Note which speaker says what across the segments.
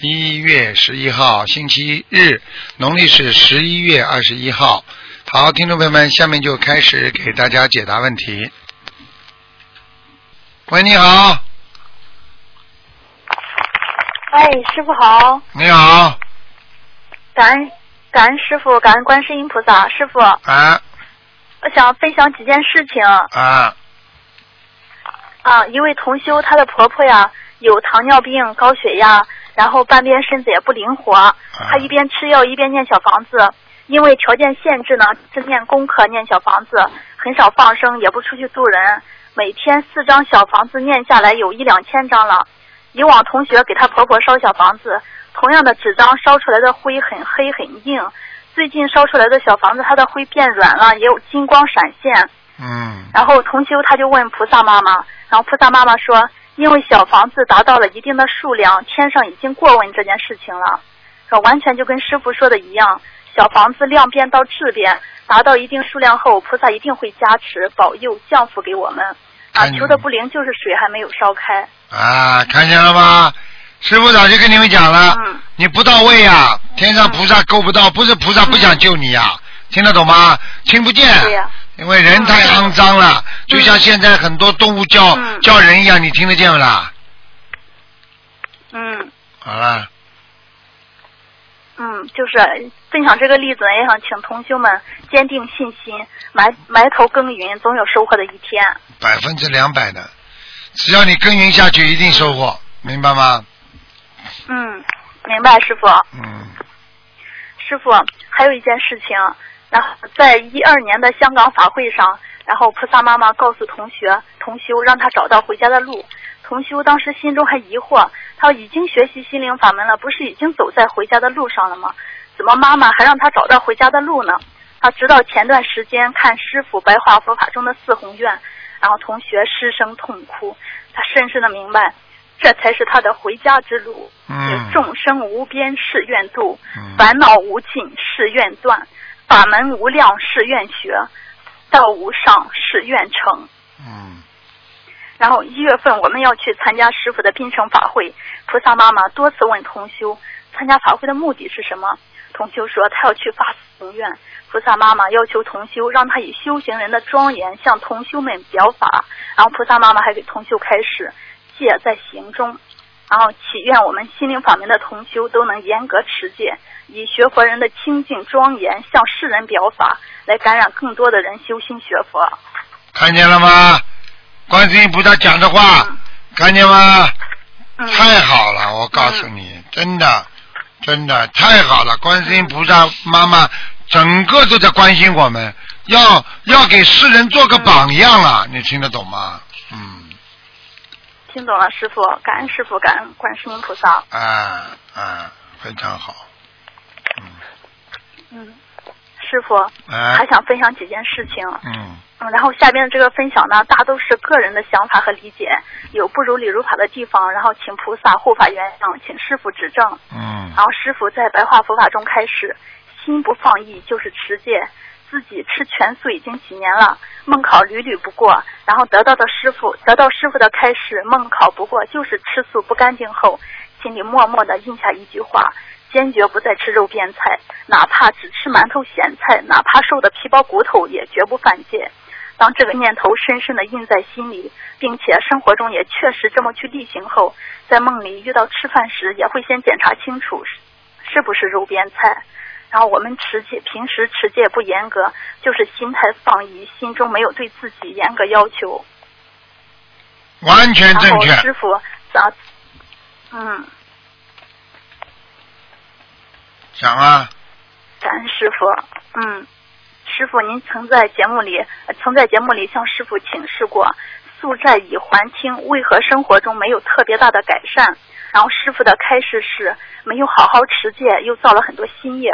Speaker 1: 一月十一号，星期日，农历是十一月二十一号。好，听众朋友们，下面就开始给大家解答问题。喂，你好，
Speaker 2: 哎，师傅好，
Speaker 1: 你好，
Speaker 2: 感恩感恩师傅，感恩观世音菩萨。师傅，
Speaker 1: 啊
Speaker 2: 我想分享几件事情
Speaker 1: 啊，
Speaker 2: 啊。一位同修，她的婆婆呀有糖尿病、高血压，然后半边身子也不灵活，他一边吃药一边念小房子。因为条件限制呢，只念功课、念小房子，很少放生，也不出去度人。每天四张小房子念下来有一两千张了。以往同学给她婆婆烧小房子，同样的纸张烧出来的灰很黑很硬。最近烧出来的小房子，它的灰变软了，也有金光闪现。
Speaker 1: 嗯
Speaker 2: 然后同修他就问菩萨妈妈，然后菩萨妈妈说，因为小房子达到了一定的数量，天上已经过问这件事情了，说完全就跟师傅说的一样，小房子量变到质变，达到一定数量后，菩萨一定会加持保佑降福给我们。啊，求的不灵就是水还没有烧开。
Speaker 1: 啊，看见了吗？师傅早就跟你们讲了，
Speaker 2: 嗯
Speaker 1: 你不到位呀、天上菩萨够不到，不是菩萨不想救你呀、听得懂吗？听不见，
Speaker 2: 对呀
Speaker 1: 因为人太肮脏了，就像现在很多动物叫、
Speaker 2: 嗯
Speaker 1: 叫人一样，你听得见不啦？
Speaker 2: 嗯
Speaker 1: 好了，
Speaker 2: 嗯，就是分享这个例子，也想请同修们坚定信心，埋埋头耕耘，总有收获的一天。
Speaker 1: 百分之两百的，只要你耕耘下去，一定收获，明白吗？
Speaker 2: 嗯，明白，师傅。
Speaker 1: 嗯，
Speaker 2: 师傅，还有一件事情，然后在一二年的香港法会上，然后菩萨妈妈告诉同学同修，让他找到回家的路。同修当时心中还疑惑，他已经学习心灵法门了，不是已经走在回家的路上了吗？怎么妈妈还让他找到回家的路呢？他直到前段时间看师傅白话佛法中的四宏愿，然后同学失声痛哭，他深深的明白，这才是他的回家之路。
Speaker 1: 嗯
Speaker 2: 众生无边誓愿度，
Speaker 1: 嗯
Speaker 2: 烦恼无尽誓愿断，法门无量誓愿学，道无上誓愿成。
Speaker 1: 嗯
Speaker 2: 然后一月份我们要去参加师傅的槟城法会，菩萨妈妈多次问同修，参加法会的目的是什么？同修说他要去发四宏愿。菩萨妈妈要求同修让他以修行人的庄严向同修们表法，然后菩萨妈妈还给同修开示，戒在行中。然后祈愿我们心灵法门的同修都能严格持戒，以学佛人的清净庄严向世人表法，来感染更多的人修心学佛。
Speaker 1: 看见了吗？观世音菩萨讲的话，
Speaker 2: 嗯
Speaker 1: 看见吗？
Speaker 2: 嗯，
Speaker 1: 太好了，我告诉你，真的，真的太好了！观世音菩萨妈妈整个都在关心我们，要要给世人做个榜样了，你听得懂吗？嗯，
Speaker 2: 听懂了，师傅，感恩师傅，感恩观世音菩萨。
Speaker 1: 啊啊，非常好，嗯
Speaker 2: 嗯，师傅
Speaker 1: 啊
Speaker 2: 还想分享几件事情。
Speaker 1: 嗯
Speaker 2: 嗯，然后下边的这个分享呢，大都是个人的想法和理解，有不如理如法的地方，然后请菩萨护法原谅，请师傅指正。
Speaker 1: 嗯
Speaker 2: 然后师傅在白话佛法中开始，心不放逸就是持戒。自己吃全素已经几年了，梦考屡屡不过，然后得到的师傅得到师傅的开示，梦考不过就是吃素不干净后，心里默默的印下一句话：坚决不再吃肉边菜，哪怕只吃馒头咸菜，哪怕瘦的皮包骨头，也绝不犯戒。当这个念头深深的印在心里，并且生活中也确实这么去例行后，在梦里遇到吃饭时，也会先检查清楚是是不是肉边菜。然后我们持戒，平时持戒不严格，就是心态放逸，心中没有对自己严格要求。
Speaker 1: 完全正确。
Speaker 2: 师傅，咱嗯，
Speaker 1: 讲啊，
Speaker 2: 感恩师傅。嗯，师傅，您曾在节目里，曾在节目里向师傅请示过，宿债已还清，为何生活中没有特别大的改善？然后师傅的开示是没有好好持戒，又造了很多新业。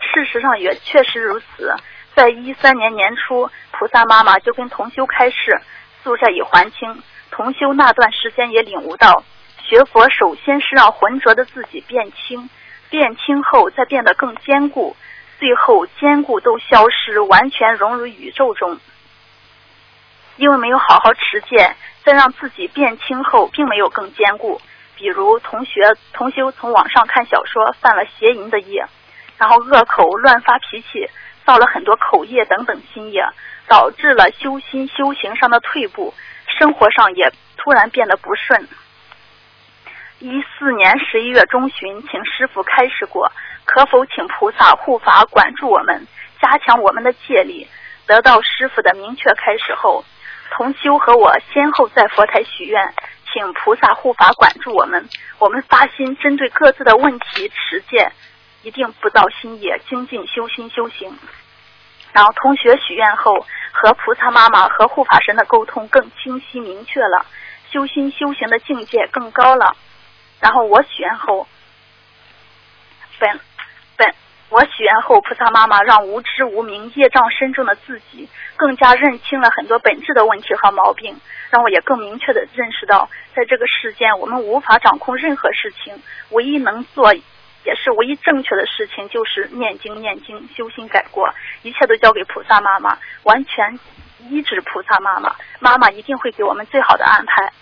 Speaker 2: 事实上也确实如此。在一三年年初，菩萨妈妈就跟同修开示，宿债已还清。同修那段时间也领悟到，学佛首先是让浑浊的自己变轻，变轻后再变得更坚固，最后坚固都消失，完全融入宇宙中。因为没有好好持戒，再让自己变轻后，并没有更坚固。比如同学同修从网上看小说，犯了邪淫的业，然后恶口、乱发脾气，造了很多口业等等心业，导致了修心修行上的退步，生活上也突然变得不顺。一四年十一月中旬，请师傅开示过，可否请菩萨护法管住我们，加强我们的戒力？得到师傅的明确开示后，同修和我先后在佛台许愿。请菩萨护法管住我们，我们发心针对各自的问题持戒，一定不造心业，精进修心修行。然后同学许愿后，和菩萨妈妈和护法神的沟通更清晰明确了，修心修行的境界更高了。然后我许愿后，本本我许愿后，菩萨妈妈让无知无明、业障深重的自己更加认清了很多本质的问题和毛病。让我也更明确的认识到，在这个世间，我们无法掌控任何事情，唯一能做，也是唯一正确的事情，就是念经、念经、修心改过，一切都交给菩萨妈妈，完全依止菩萨妈妈，妈妈一定会给我们最好的安排。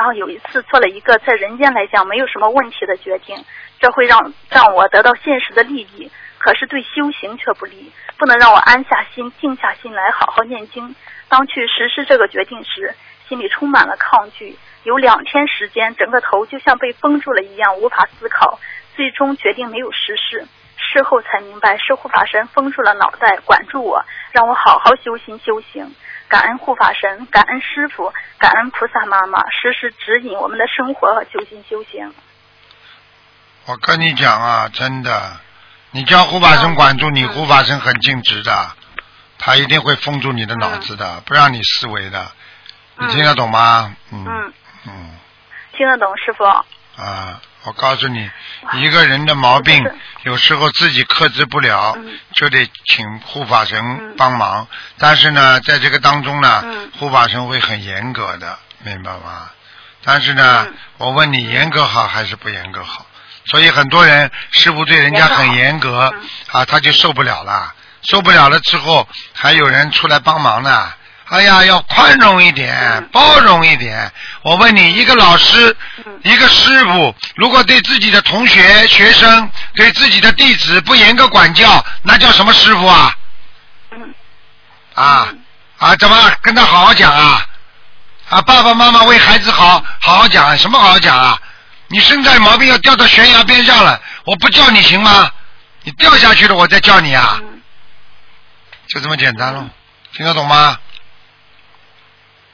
Speaker 2: 然后有一次做了一个在人间来讲没有什么问题的决定，这会让让我得到现实的利益，可是对修行却不利，不能让我安下心、静下心来好好念经。当去实施这个决定时，心里充满了抗拒，有两天时间，整个头就像被封住了一样，无法思考。最终决定没有实施。事后才明白，是护法神封住了脑袋，管住我，让我好好修心修行。感恩护法神，感恩师傅，感恩菩萨妈妈，时时指引我们的生活和修心修行。
Speaker 1: 我跟你讲啊，真的，你叫护法神管住你，护法神很尽职的，他一定会封住你的脑子的，不让你思维的。你听得懂吗？嗯嗯，
Speaker 2: 听得懂，师傅。
Speaker 1: 啊，我告诉你，一个人的毛病，有时候自己克制不了，就得请护法神帮忙。但是呢，在这个当中呢，护法神会很严格的，明白吗？但是呢，我问你，严格好还是不严格好？所以很多人师傅对人家很严格啊，他就受不了了，受不了了之后，还有人出来帮忙呢。哎呀，要宽容一点，包容一点。我问你，一个老师，一个师傅，如果对自己的同学、学生，对自己的弟子不严格管教，那叫什么师傅啊？啊啊，怎么跟他好好讲啊？啊，爸爸妈妈为孩子好，好好讲，什么好好讲啊？你身在毛病要掉到悬崖边上了，我不叫你行吗？你掉下去了，我再叫你啊？就这么简单喽，听得懂吗？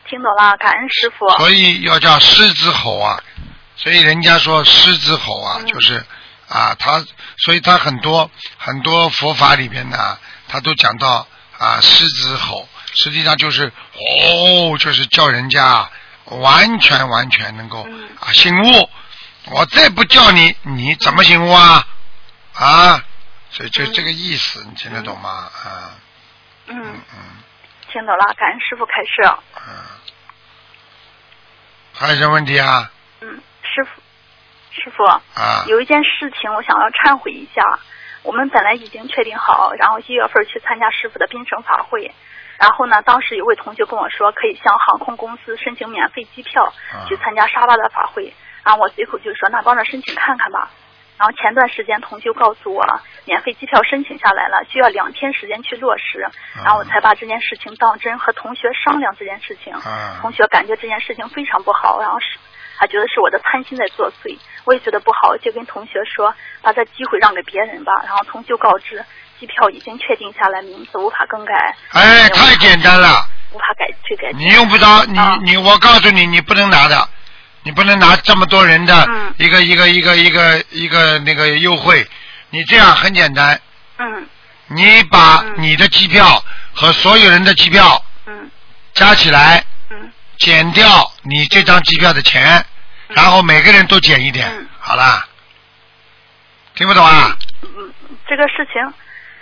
Speaker 2: 听懂了，感恩师傅。
Speaker 1: 所以要叫狮子吼啊，所以人家说狮子吼啊，就是啊，他所以他很多很多佛法里边呢，他都讲到啊狮子吼，实际上就是哦，就是叫人家完全完全能够啊醒悟。我再不叫你，你怎么醒悟啊？啊，所以就这个意思，你听得懂吗？啊。
Speaker 2: 嗯嗯。听懂了，感恩师傅开示。
Speaker 1: 嗯，还有什么问题
Speaker 2: 啊？嗯，师傅，师傅，
Speaker 1: 啊，
Speaker 2: 有一件事情我想要忏悔一下。我们本来已经确定好，然后一月份去参加师傅的槟城法会。然后呢，当时有位同学跟我说，可以向航空公司申请免费机票去参加沙巴的法会。然后我随口就说，那帮着申请看看吧。然后前段时间同修告诉我，免费机票申请下来了，需要两天时间去落实，然后我才把这件事情当真，和同学商量这件事情。同学感觉这件事情非常不好，然后是还觉得是我的贪心在作祟，我也觉得不好，就跟同学说，把这机会让给别人吧。然后同修告知，机票已经确定下来，名字无法更改。
Speaker 1: 哎，太简单了，
Speaker 2: 无法改去改。
Speaker 1: 你用不着，你你我告诉你，你不能拿的。你不能拿这么多人的一个一个一个一个一个那个优惠，你这样很简单。
Speaker 2: 嗯。
Speaker 1: 你把你的机票和所有人的机票嗯加起来，嗯减掉你这张机票的钱，然后每个人都减一点，
Speaker 2: 嗯
Speaker 1: 好啦。听不懂啊？
Speaker 2: 嗯，这个事情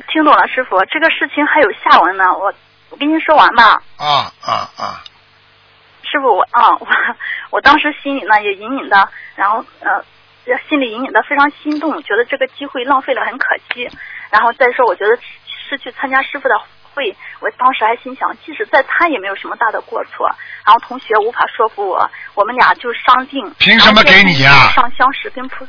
Speaker 2: 听懂了，师傅。这个事情还有下文呢，我我跟您说完吧。
Speaker 1: 啊啊啊！
Speaker 2: 师傅，我啊，我我当时心里呢也隐隐的，然后呃，心里隐隐的非常心动，觉得这个机会浪费了很可惜。然后再说，我觉得是去参加师傅的会，我当时还心想，即使再参也没有什么大的过错。然后同学无法说服我，我们俩就商定。
Speaker 1: 凭什么给你呀
Speaker 2: 上香时跟菩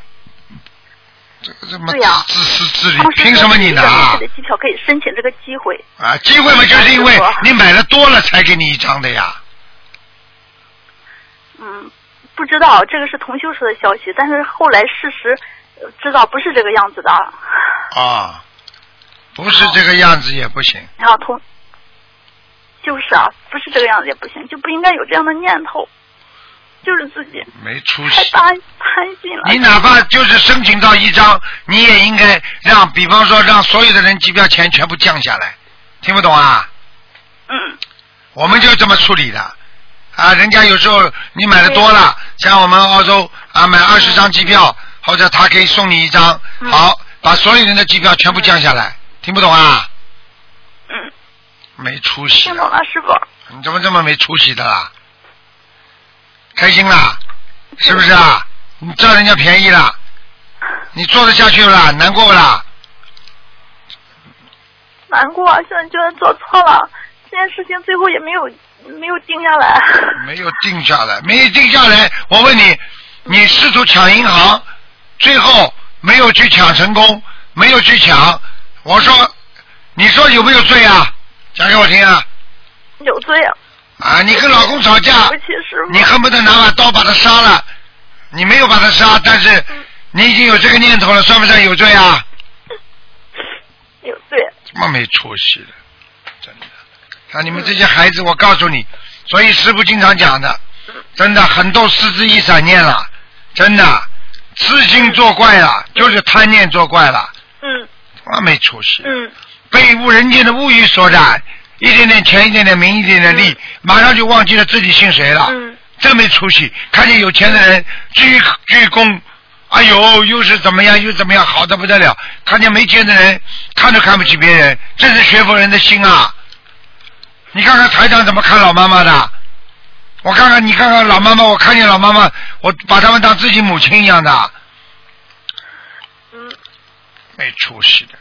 Speaker 1: 这么
Speaker 2: 对呀
Speaker 1: 自私自利凭什么你拿
Speaker 2: 说是的机票可以申请这个机会。
Speaker 1: 啊？机会嘛，就是因为你买的多了才给你一张的呀。
Speaker 2: 嗯，不知道这个是同修说的消息，但是后来事实呃知道不是这个样子的。
Speaker 1: 啊，不是这个样子也不行。
Speaker 2: 然后同就是啊，不是这个样子也不行，就不应该有这样的念头，就是自己
Speaker 1: 没出息。
Speaker 2: 太担贪心了。
Speaker 1: 你哪怕就是申请到一张，你也应该让，比方说让所有的人机票钱全部降下来，听不懂啊？
Speaker 2: 嗯
Speaker 1: 我们就这么处理的啊。人家有时候你买的多了，像我们澳洲啊，买二十张机票，或者他可以送你一张，
Speaker 2: 嗯
Speaker 1: 好，把所有人的机票全部降下来，听不懂啊？
Speaker 2: 嗯，
Speaker 1: 没出息
Speaker 2: 听懂了，师傅。
Speaker 1: 你怎么这么没出息的啦？开心啦，是不是啊？你占人家便宜了，你做得下去不啦？难过不啦？
Speaker 2: 难过，现在觉得做错了，这件事情最后也没有没有定下来。
Speaker 1: 没有定下来，没有定下来。我问你，你试图抢银行，最后没有去抢成功，没有去抢。我说，你说有没有罪啊？讲给我听啊！
Speaker 2: 有罪啊！
Speaker 1: 啊，你跟老公吵架。你恨不得拿把刀把他杀了，你没有把他杀，但是你已经有这个念头了，算不算有罪啊？
Speaker 2: 有罪。
Speaker 1: 这么没出息的。像你们这些孩子，我告诉你，所以师傅经常讲的，真的很多失之一闪念了，真的，痴心作怪了，就是贪念作怪了，
Speaker 2: 嗯
Speaker 1: 他妈没出息，
Speaker 2: 嗯
Speaker 1: 被物人间的物欲所染，一点点钱，一点点名，一点点利，马上就忘记了自己姓谁了，
Speaker 2: 嗯
Speaker 1: 真没出息。看见有钱的人鞠鞠躬，哎呦，又是怎么样，又怎么样，好的不得了。看见没钱的人，看都看不起别人，这是学佛人的心啊！你看看台长怎么看老妈妈的？我看看你看看老妈妈，我看见老妈妈，我把他们当自己母亲一样的，
Speaker 2: 嗯
Speaker 1: 没出息的。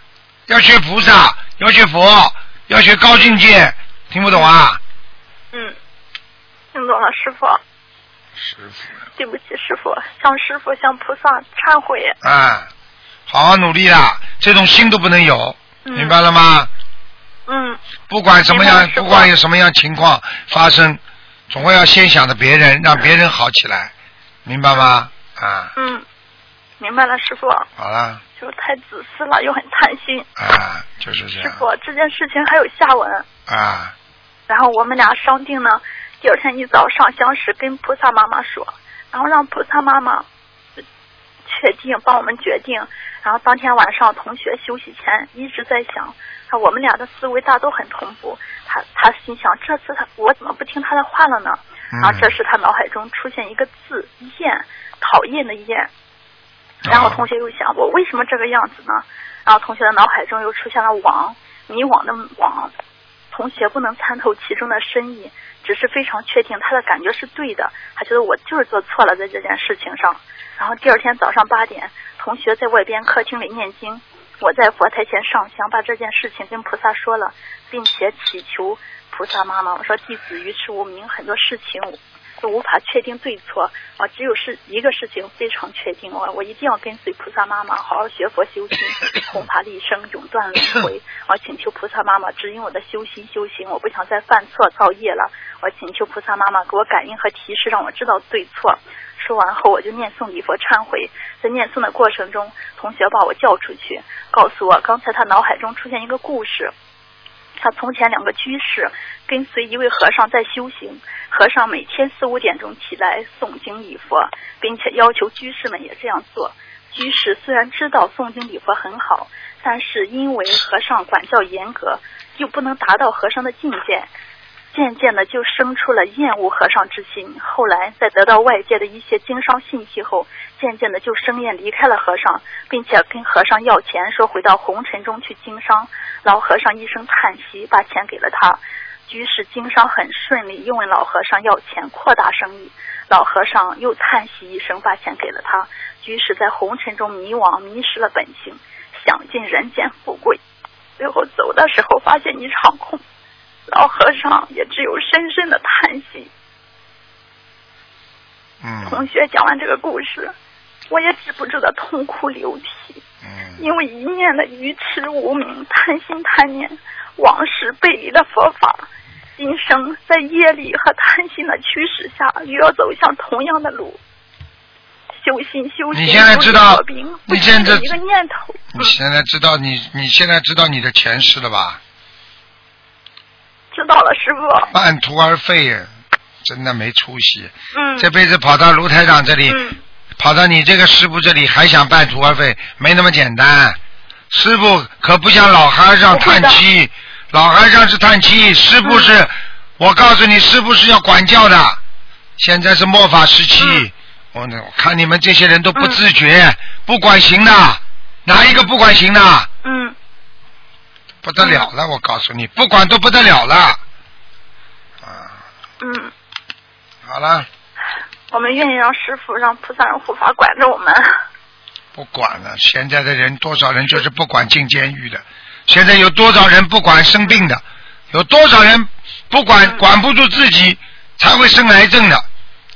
Speaker 1: 要学菩萨，要学佛，要学高境界，听不懂啊？
Speaker 2: 嗯，听懂了，师傅。
Speaker 1: 师傅。
Speaker 2: 对不起，师傅，向师傅向菩萨忏悔。
Speaker 1: 啊，好好努力啦，这种心都不能有，
Speaker 2: 嗯
Speaker 1: 明白了吗？
Speaker 2: 嗯
Speaker 1: 不管什么样不管有什么样情况发生，总会要先想着别人，让别人好起来，明白吗？啊，
Speaker 2: 嗯，明白了，师傅。
Speaker 1: 好了，
Speaker 2: 就是太自私了，又很贪心。
Speaker 1: 啊，就是这样，
Speaker 2: 师傅，这件事情还有下文。
Speaker 1: 啊，
Speaker 2: 然后我们俩商定呢，第二天一早上香时跟菩萨妈妈说，然后让菩萨妈妈确定帮我们决定。然后当天晚上同学休息前一直在想，他我们俩的思维大都很同步。他他心想，这次他我怎么不听他的话了呢？
Speaker 1: 嗯
Speaker 2: 然后这时他脑海中出现一个字“厌”，讨厌的“厌”。然后同学又想，我为什么这个样子呢？然后同学的脑海中又出现了“网”，迷惘的“网”。同学不能参透其中的深意，只是非常确定他的感觉是对的，他觉得我就是做错了在这件事情上。然后第二天早上八点，同学在外边客厅里念经，我在佛台前上香，把这件事情跟菩萨说了，并且祈求菩萨妈妈，我说弟子愚痴无明，很多事情都无法确定对错啊，只有是一个事情非常确定，我我一定要跟随菩萨妈妈，好好学佛修心，弘法利生，永断轮回。我请求菩萨妈妈指引我的修心修行，我不想再犯错造业了。我请求菩萨妈妈给我感应和提示，让我知道对错。说完后，我就念诵礼佛忏悔。在念诵的过程中，同学把我叫出去，告诉我刚才他脑海中出现一个故事。他从前两个居士跟随一位和尚在修行，和尚每天四五点钟起来诵经礼佛，并且要求居士们也这样做。居士虽然知道诵经礼佛很好，但是因为和尚管教严格，又不能达到和尚的境界，渐渐的就生出了厌恶和尚之心。后来在得到外界的一些经商信息后，渐渐的就生厌离开了和尚，并且跟和尚要钱，说回到红尘中去经商。老和尚一声叹息，把钱给了他。居士经商很顺利，又问老和尚要钱扩大生意。老和尚又叹息一声，把钱给了他。居士在红尘中迷惘，迷失了本性，想尽人间富贵，最后走的时候发现一场空。老和尚也只有深深的叹息。
Speaker 1: 嗯
Speaker 2: 同学讲完这个故事，我也止不住的痛哭流涕，
Speaker 1: 嗯
Speaker 2: 因为一念的愚痴无明、贪心贪念、往事背离了佛法，今生在业力和贪心的驱使下，又要走向同样的路。修心修心，
Speaker 1: 你现在知道你现在
Speaker 2: 一个念头。
Speaker 1: 你现在知道你你现在知道你的前世了吧？
Speaker 2: 知道了，师傅。
Speaker 1: 半途而废，真的没出息。
Speaker 2: 嗯。
Speaker 1: 这辈子跑到卢台长这里，
Speaker 2: 嗯
Speaker 1: 跑到你这个师傅这里，还想半途而废，没那么简单。师傅可不像老和尚叹气，老和尚是叹气，师傅是，
Speaker 2: 嗯
Speaker 1: 我告诉你，师傅是要管教的。现在是末法时期，
Speaker 2: 嗯
Speaker 1: 我呢，我看你们这些人都不自觉，不管行的，哪一个不管行的？
Speaker 2: 嗯
Speaker 1: 不得了了，我告诉你，不管都不得了了。啊，
Speaker 2: 嗯，
Speaker 1: 好了，
Speaker 2: 我们愿意让师傅、让菩萨、让护法管着我们。
Speaker 1: 不管了。现在的人多少人就是不管进监狱的，现在有多少人不管生病的，有多少人不管
Speaker 2: 嗯。
Speaker 1: 管不住自己才会生癌症的，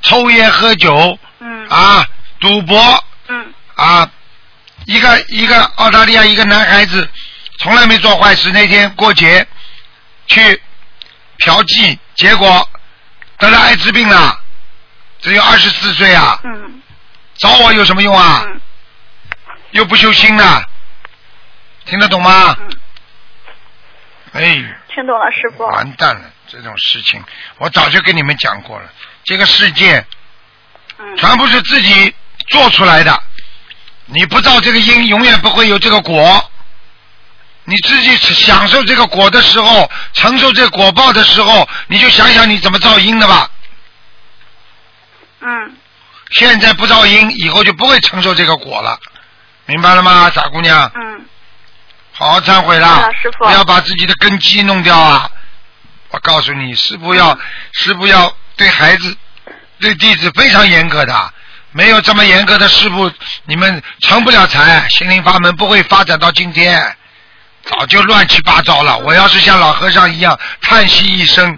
Speaker 1: 抽烟喝酒
Speaker 2: 嗯。
Speaker 1: 啊，赌博
Speaker 2: 嗯。
Speaker 1: 啊，一个一个澳大利亚一个男孩子从来没做坏事，那天过节去嫖妓，结果得了艾滋病了，只有二十四岁啊，
Speaker 2: 嗯
Speaker 1: 找我有什么用啊？
Speaker 2: 嗯
Speaker 1: 又不修心的，听得懂吗？
Speaker 2: 嗯，
Speaker 1: 哎，
Speaker 2: 听懂了，师傅。
Speaker 1: 完蛋了，这种事情我早就跟你们讲过了，这个世界
Speaker 2: 嗯
Speaker 1: 全部是自己做出来的，你不造这个因，永远不会有这个果。你自己享受这个果的时候，承受这果报的时候，你就想想你怎么造因的吧。
Speaker 2: 嗯。
Speaker 1: 现在不造因，以后就不会承受这个果了，明白了吗，傻姑娘？
Speaker 2: 嗯。
Speaker 1: 好好忏悔
Speaker 2: 是
Speaker 1: 啦
Speaker 2: 的师，傅。
Speaker 1: 不要把自己的根基弄掉啊！我告诉你，师傅要师傅要对孩子、对弟子非常严格的，没有这么严格的师傅，你们成不了才，心灵法门不会发展到今天，早就乱七八糟了。我要是像老和尚一样叹息一声，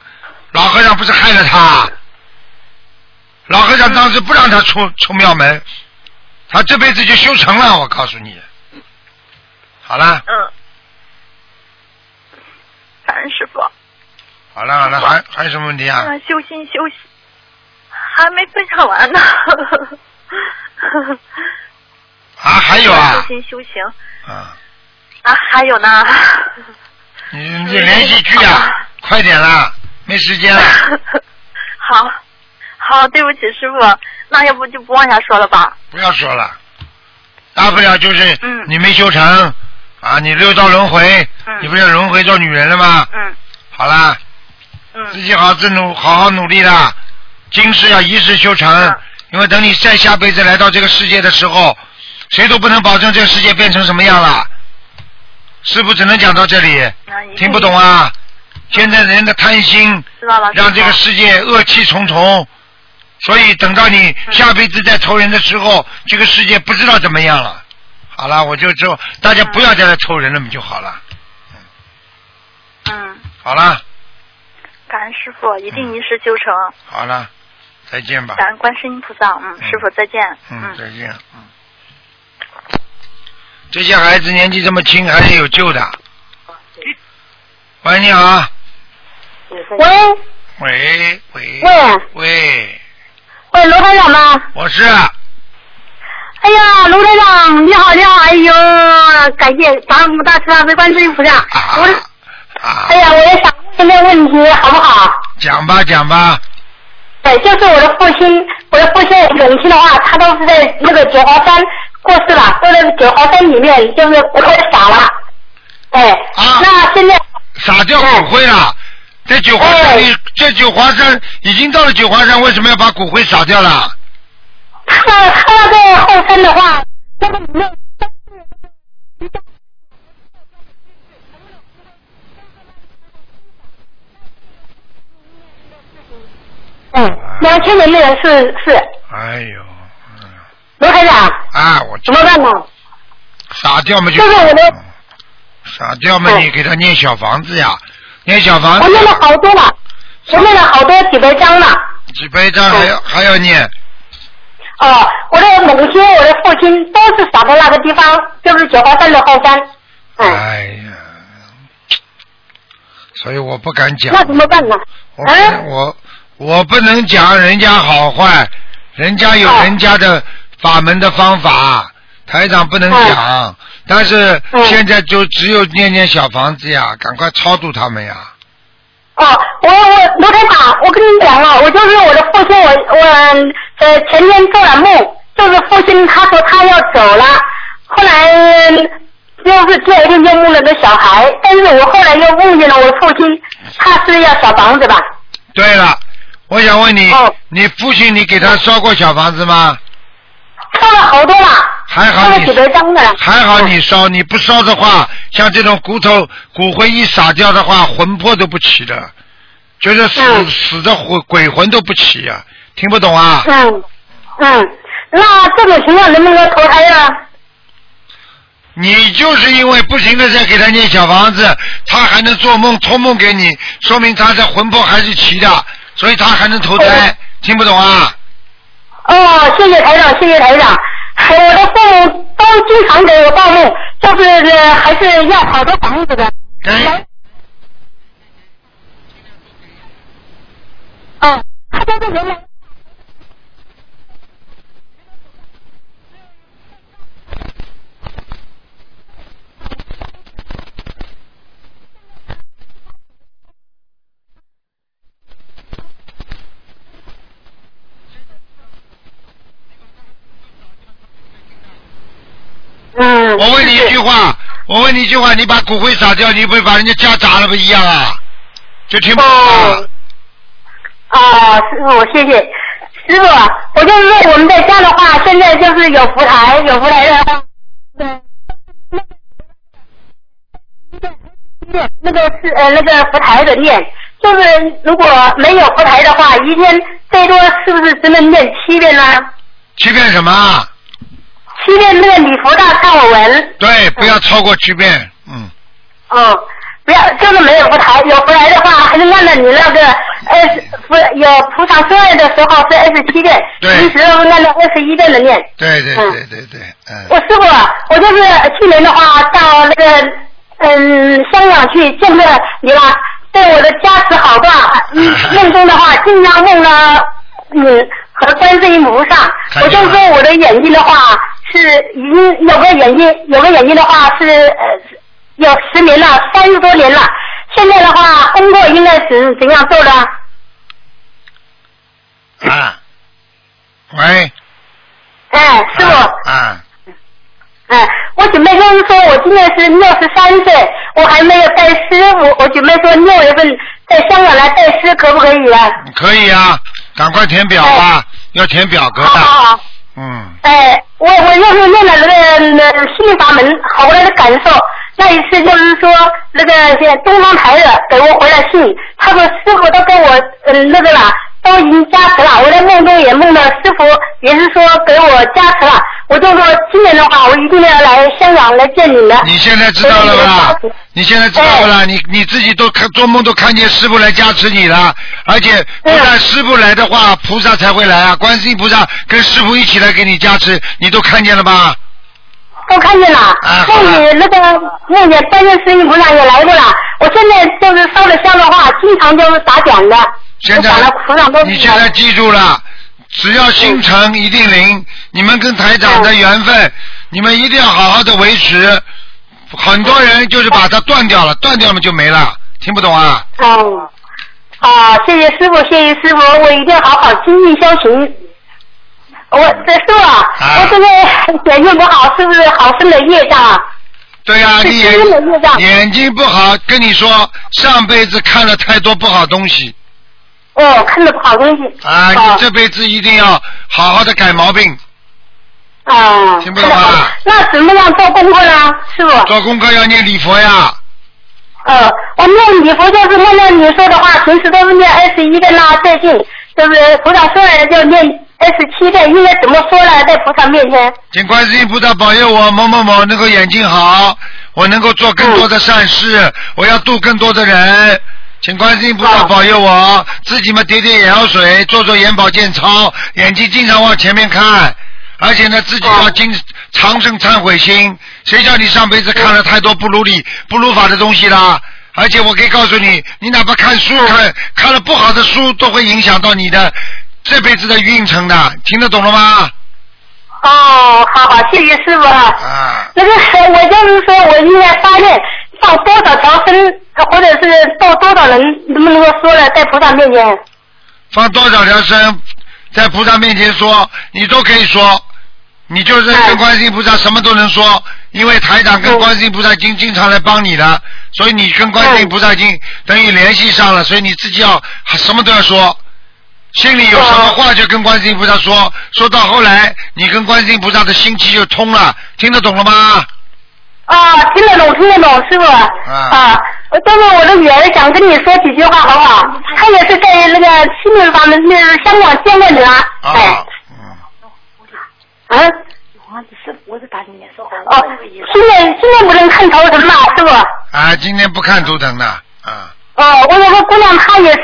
Speaker 1: 老和尚不是害了他？老和尚当时不让他出出庙门，他这辈子就修成了。我告诉你，好了。
Speaker 2: 嗯，感恩师傅。
Speaker 1: 好了好了，还还有什么问题啊？
Speaker 2: 嗯，修心修心，还没分享完呢。
Speaker 1: 啊，还有啊
Speaker 2: 修，心修行
Speaker 1: 啊，
Speaker 2: 啊，还有呢。
Speaker 1: 你你连续剧啊，快点啦，没时间了。
Speaker 2: 好，好，对不起师傅，那要不就不往下说了吧？
Speaker 1: 不要说了，大不了就是
Speaker 2: 嗯
Speaker 1: 你没修成啊，你六道轮回，
Speaker 2: 嗯
Speaker 1: 你不是轮回做女人了吗？
Speaker 2: 嗯
Speaker 1: 好啦，自
Speaker 2: 嗯
Speaker 1: 己好自努好好努力啦，今世要一世修成
Speaker 2: 嗯，
Speaker 1: 因为等你再下辈子来到这个世界的时候，谁都不能保证这个世界变成什么样了。师傅只能讲到这里，听不懂啊？现在人的贪心。让这个世界恶气重重，所以等到你
Speaker 2: 嗯
Speaker 1: 下辈子再投人的时候，这个世界不知道怎么样了。好了，我就就大家不要再来投人了就好了。
Speaker 2: 傅嗯，
Speaker 1: 好了，
Speaker 2: 感恩师傅，一定一世修成。
Speaker 1: 好了，再见吧。
Speaker 2: 感恩观世音菩萨。嗯，
Speaker 1: 嗯
Speaker 2: 师傅再见。
Speaker 1: 嗯，再见。嗯，这些孩子年纪这么轻，还是有救的。喂，你好。
Speaker 3: 喂
Speaker 1: 喂喂
Speaker 3: 喂
Speaker 1: 喂，
Speaker 3: 喂，卢台长吗？
Speaker 1: 我是
Speaker 3: 哎呀，卢台长，你好，你好，哎呦，感谢大母大慈大悲观世音菩萨。
Speaker 1: 啊
Speaker 3: 我，
Speaker 1: 啊
Speaker 3: 哎，呀，我也想问个问题，好不好？
Speaker 1: 讲吧讲吧。
Speaker 3: 对，就是我的父亲，我的父亲永亲的话，他都是在那个九华山过世了，过在九华山里面，就是骨灰撒了。哎，
Speaker 1: 啊。
Speaker 3: 那现在
Speaker 1: 撒掉骨灰了，在九华山里，这九华山已经到了九华山，为什么要把骨灰撒掉了？
Speaker 3: 他他在后山的话，那个里面嗯，两千年的人是是。
Speaker 1: 哎呦，嗯
Speaker 3: 罗台长，
Speaker 1: 啊，我
Speaker 3: 怎么办呢？
Speaker 1: 傻掉嘛就。
Speaker 3: 就是我的
Speaker 1: 傻掉嘛，
Speaker 3: 嗯
Speaker 1: 你给他念小房子呀，念小房子。
Speaker 3: 我念了好多了，我念了好多几百张了。
Speaker 1: 几百张还要还要念，
Speaker 3: 哦，我的母亲、我的父亲都是撒在那个地方，就是九华山的后山。嗯，
Speaker 1: 哎呀，所以我不敢讲。
Speaker 3: 那怎么办呢？
Speaker 1: 我我我不能讲人家好坏，人家有
Speaker 3: 哦。
Speaker 1: 人家的法门的方法，台长不能讲。但是
Speaker 3: 嗯
Speaker 1: 现在就只有念念小房子呀，赶快超度他们呀。
Speaker 3: 哦，我我卢台长，我跟你讲了，我就是我的父亲，我我呃前天做了梦，就是父亲他说他要走了，后来就是第二天就梦了个小孩，但是我后来又梦见了我父亲，他是要小房子吧？
Speaker 1: 对了，我想问你，
Speaker 3: 哦
Speaker 1: 你父亲你给他烧过小房子吗？
Speaker 3: 烧了好多了，
Speaker 1: 还好你。还好你烧，你不烧的话，像这种骨头骨灰一撒掉的话，魂魄都不起的，就是死、
Speaker 3: 嗯
Speaker 1: 死的魂鬼魂都不起呀、听不懂啊？
Speaker 3: 嗯嗯，那这种情况能不能投胎啊？
Speaker 1: 你就是因为不停的在给他念小房子，他还能做梦托梦给你，说明他的魂魄还是齐的，所以他还能投胎。听不懂啊？
Speaker 3: 哦，谢谢台长，谢谢台长。我的父母都经常给我报梦，就是呃还是要好多房子的。
Speaker 1: 嗯，
Speaker 3: 哦，他家在原来。嗯。
Speaker 1: 我问你一句话，我问你一句话，你把骨灰撒掉，你不会把人家家砸了不一样啊？就听不懂啊
Speaker 3: 哦？啊，师傅，谢谢师傅。我就是说我们在家的话，现在就是有福台，有福台的话，念那个是呃那个福台的念，就是如果没有福台的话，一天最多是不是只能念七遍呢？
Speaker 1: 七遍什么啊？
Speaker 3: 七遍那个礼佛大忏悔文，
Speaker 1: 对，不要超过七遍。嗯，
Speaker 3: 嗯，不要，就是没有佛台，有佛台的话，还是按照你那个二十不有菩萨生日的时候是二十七遍，
Speaker 1: 对
Speaker 3: 平时按照二十一遍的念。
Speaker 1: 对对
Speaker 3: 对
Speaker 1: 对对对，
Speaker 3: 我
Speaker 1: 嗯，
Speaker 3: 师傅啊，我就是去年的话到那个嗯香港去见了你了，对我的加持好大。嗯，梦中的话经常梦了嗯和观世音菩萨，我就说我的眼睛的话是已经有个眼睛有个眼睛的话是呃有十年了，三十多年了。现在的话工作应该怎怎样做的？
Speaker 1: 啊，喂，
Speaker 3: 哎，师傅。
Speaker 1: 啊，
Speaker 3: 哎，我准备就是说，我今年是六十三岁，我还没有拜师，我我准备说六月份在香港来拜师，可不可以啊？
Speaker 1: 可以啊，赶快填表吧，要填表格
Speaker 3: 好好
Speaker 1: 的。
Speaker 3: 好。
Speaker 1: 嗯，
Speaker 3: 哎，我我就是念了那个那心灵法门，好来的感受。那一次就是说，那个东方台的给我回了信，他说师傅都跟我嗯、那个了，都已经加持了。我在梦中也梦到师傅也是说给我加持了。我就说今年的话，我一定要来香港来见你们。
Speaker 1: 你现在知道了不啦？你现在知道了？你你自己都看做梦都看见师傅来加持你了，而且不但师傅来的话，菩萨才会来啊！观世音菩萨跟师傅一起来给你加持，你都看见了吧？
Speaker 3: 都看见了，
Speaker 1: 啊好了
Speaker 3: 梦里那个梦见观世音菩萨也来过了。我现在就是烧的香的话，经常就是打点的，
Speaker 1: 现在你现在记住了，只要心诚一定灵。你们跟台长的缘分，你们一定要好好的维持。很多人就是把它断掉了，断掉了就没了，听不懂啊？
Speaker 3: 哦，啊，谢谢师傅，谢谢师傅，我一定要好好精进修行。我这师傅啊，
Speaker 1: 啊
Speaker 3: 我这个眼睛不好，是不是好生的业障啊？
Speaker 1: 对呀、
Speaker 3: 是
Speaker 1: 你眼睛不好，跟你说上辈子看了太多不好东西
Speaker 3: 哦，看到不好东西。
Speaker 1: 啊，
Speaker 3: 哦
Speaker 1: 你这辈子一定要好好的改毛病，
Speaker 3: 啊，
Speaker 1: 听不懂啊
Speaker 3: 那怎么样做功课呢，师傅？
Speaker 1: 做功课要念礼佛呀。
Speaker 3: 呃，我念礼佛就是念念你说的话，平时都是念二十一遍啦，最近就是菩萨说来就念二十七遍，应该怎么说呢？在菩萨面前。
Speaker 1: 请观世音菩萨保佑我某某某能够眼睛好，我能够做更多的善事，我要度更多的人。请观世音菩萨保佑我，自己嘛点点眼药水，做做眼保健操，眼睛经常往前面看，而且呢自己要经常生忏悔心。谁叫你上辈子看了太多不如理、不如法的东西啦？而且我可以告诉你，你哪怕看书看看了不好的书，都会影响到你的这辈子的运程的，听得懂了吗？
Speaker 3: 哦，好好，谢谢师傅啊。
Speaker 1: 啊。
Speaker 3: 那个我就是说，我应该发愿放多少条生，或者是到多少人，能不能够说了，在菩萨面前？
Speaker 1: 放多少条生，在菩萨面前说，你都可以说，你就是
Speaker 3: 哎
Speaker 1: 跟观世音菩萨什么都能说，因为台长跟
Speaker 3: 嗯
Speaker 1: 观世音菩萨已经经常来帮你的，所以你跟观世音菩萨已经等于联系上了，所以你自己要什么都要说。心里有什么话就跟观世音菩萨说，说到后来你跟观世音菩萨的心气就通了，听得懂了吗？
Speaker 3: 啊，听得懂，听得懂，师傅。啊。呃但是我的女儿想跟你说几句话，好不好？她也是在那个心灵法门，那个香港见过你了。哎。
Speaker 1: 啊，嗯，
Speaker 3: 啊。
Speaker 4: 我是打进来说
Speaker 3: 哦，现在现在不能看头疼嘛，是不。
Speaker 1: 啊，今天不看图腾的，啊，
Speaker 3: 哦，我有个姑娘，她也是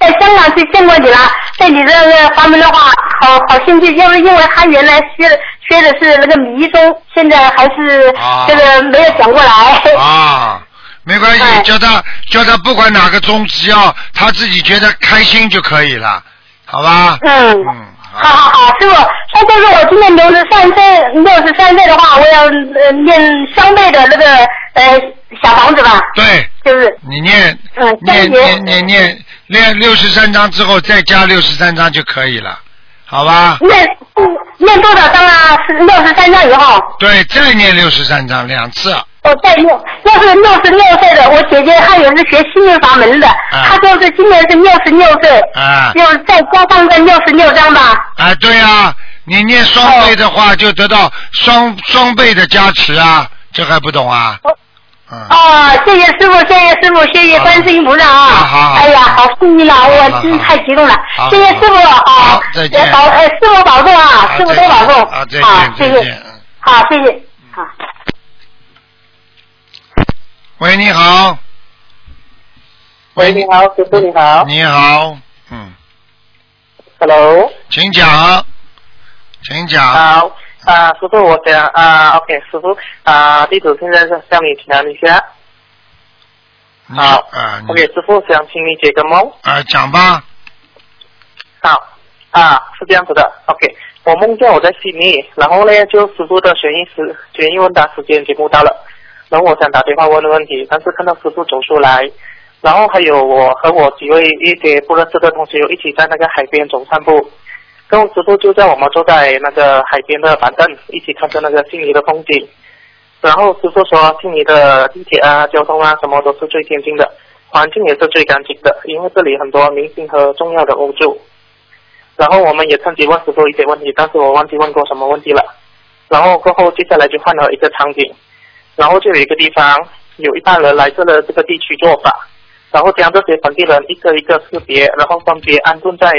Speaker 3: 在香港去见过你了，在你这个法门的话，好好兴趣，就是因为她原来学学的是那个迷宗，现在还是
Speaker 1: 啊
Speaker 3: 这个没有转过来。
Speaker 1: 啊，没关系，
Speaker 3: 哎。
Speaker 1: 叫他叫他不管哪个宗，只要他自己觉得开心就可以了，好吧？
Speaker 3: 嗯。
Speaker 1: 嗯，
Speaker 3: 好。好好，师傅，那就是我今年六十三岁，六十三岁的话，我要呃念双倍的那个呃小房子吧，
Speaker 1: 对。
Speaker 3: 就是。
Speaker 1: 你念
Speaker 3: 嗯
Speaker 1: 念念念念念六十三章之后再加六十三章就可以了，好吧？
Speaker 3: 念嗯念多少章啊？是六十三章以后，
Speaker 1: 对，再念六十三章两次，
Speaker 3: 我再念。要是六十六岁的，我姐姐她也是学心灵法门的，她就是今年是六十六岁，
Speaker 1: 啊
Speaker 3: 就再加上个六十六张吧。
Speaker 1: 啊，对呀、你念双倍的话就得到双双倍的加持啊，这还不懂啊？嗯。
Speaker 3: 哦，谢谢师傅，谢谢师傅，谢谢观世音菩萨啊！
Speaker 1: 好好好
Speaker 3: 哎呀，好幸运啊！我
Speaker 1: 好
Speaker 3: 真太激动了，谢谢师傅，
Speaker 1: 好
Speaker 3: 好，
Speaker 1: 再见
Speaker 3: 呃保呃师傅保重啊，师傅多保重，
Speaker 1: 啊，再
Speaker 3: 好
Speaker 1: 见，，
Speaker 3: 谢谢，
Speaker 1: 再见。嗯
Speaker 3: 好，谢谢，
Speaker 1: 喂，你好。
Speaker 5: 喂，你好，师傅你好。
Speaker 1: 你好，嗯
Speaker 5: ，Hello。
Speaker 1: 请讲，请讲。
Speaker 5: 好啊，师傅，我想啊，OK，师傅啊，地址现在是向你请安一下。
Speaker 1: 你
Speaker 5: 好
Speaker 1: 啊
Speaker 5: ，，OK，师傅想请你解个梦。
Speaker 1: 啊，讲吧。
Speaker 5: 好啊，是这样子的，OK，我梦见我在悉尼，然后呢，就师傅的悬疑时悬疑问答时间节目到了，然后我想打电话问问题，但是看到师傅走出来，然后还有我和我几位一些不认识的同学一起在那个海边走散步，跟我师傅就在我们坐在那个海边的板凳，一起看着那个悉尼的风景。然后师傅说，悉尼的地铁啊、交通啊，什么都是最先进的，环境也是最干净的，因为这里很多明星和重要的欧住。然后我们也趁机问师傅一些问题，但是我忘记问过什么问题了。然后过后接下来就换了一个场景，然后就有一个地方有一帮人来这了这个地区做法，然后将这些本地人一个一个识别，然后分别安顿在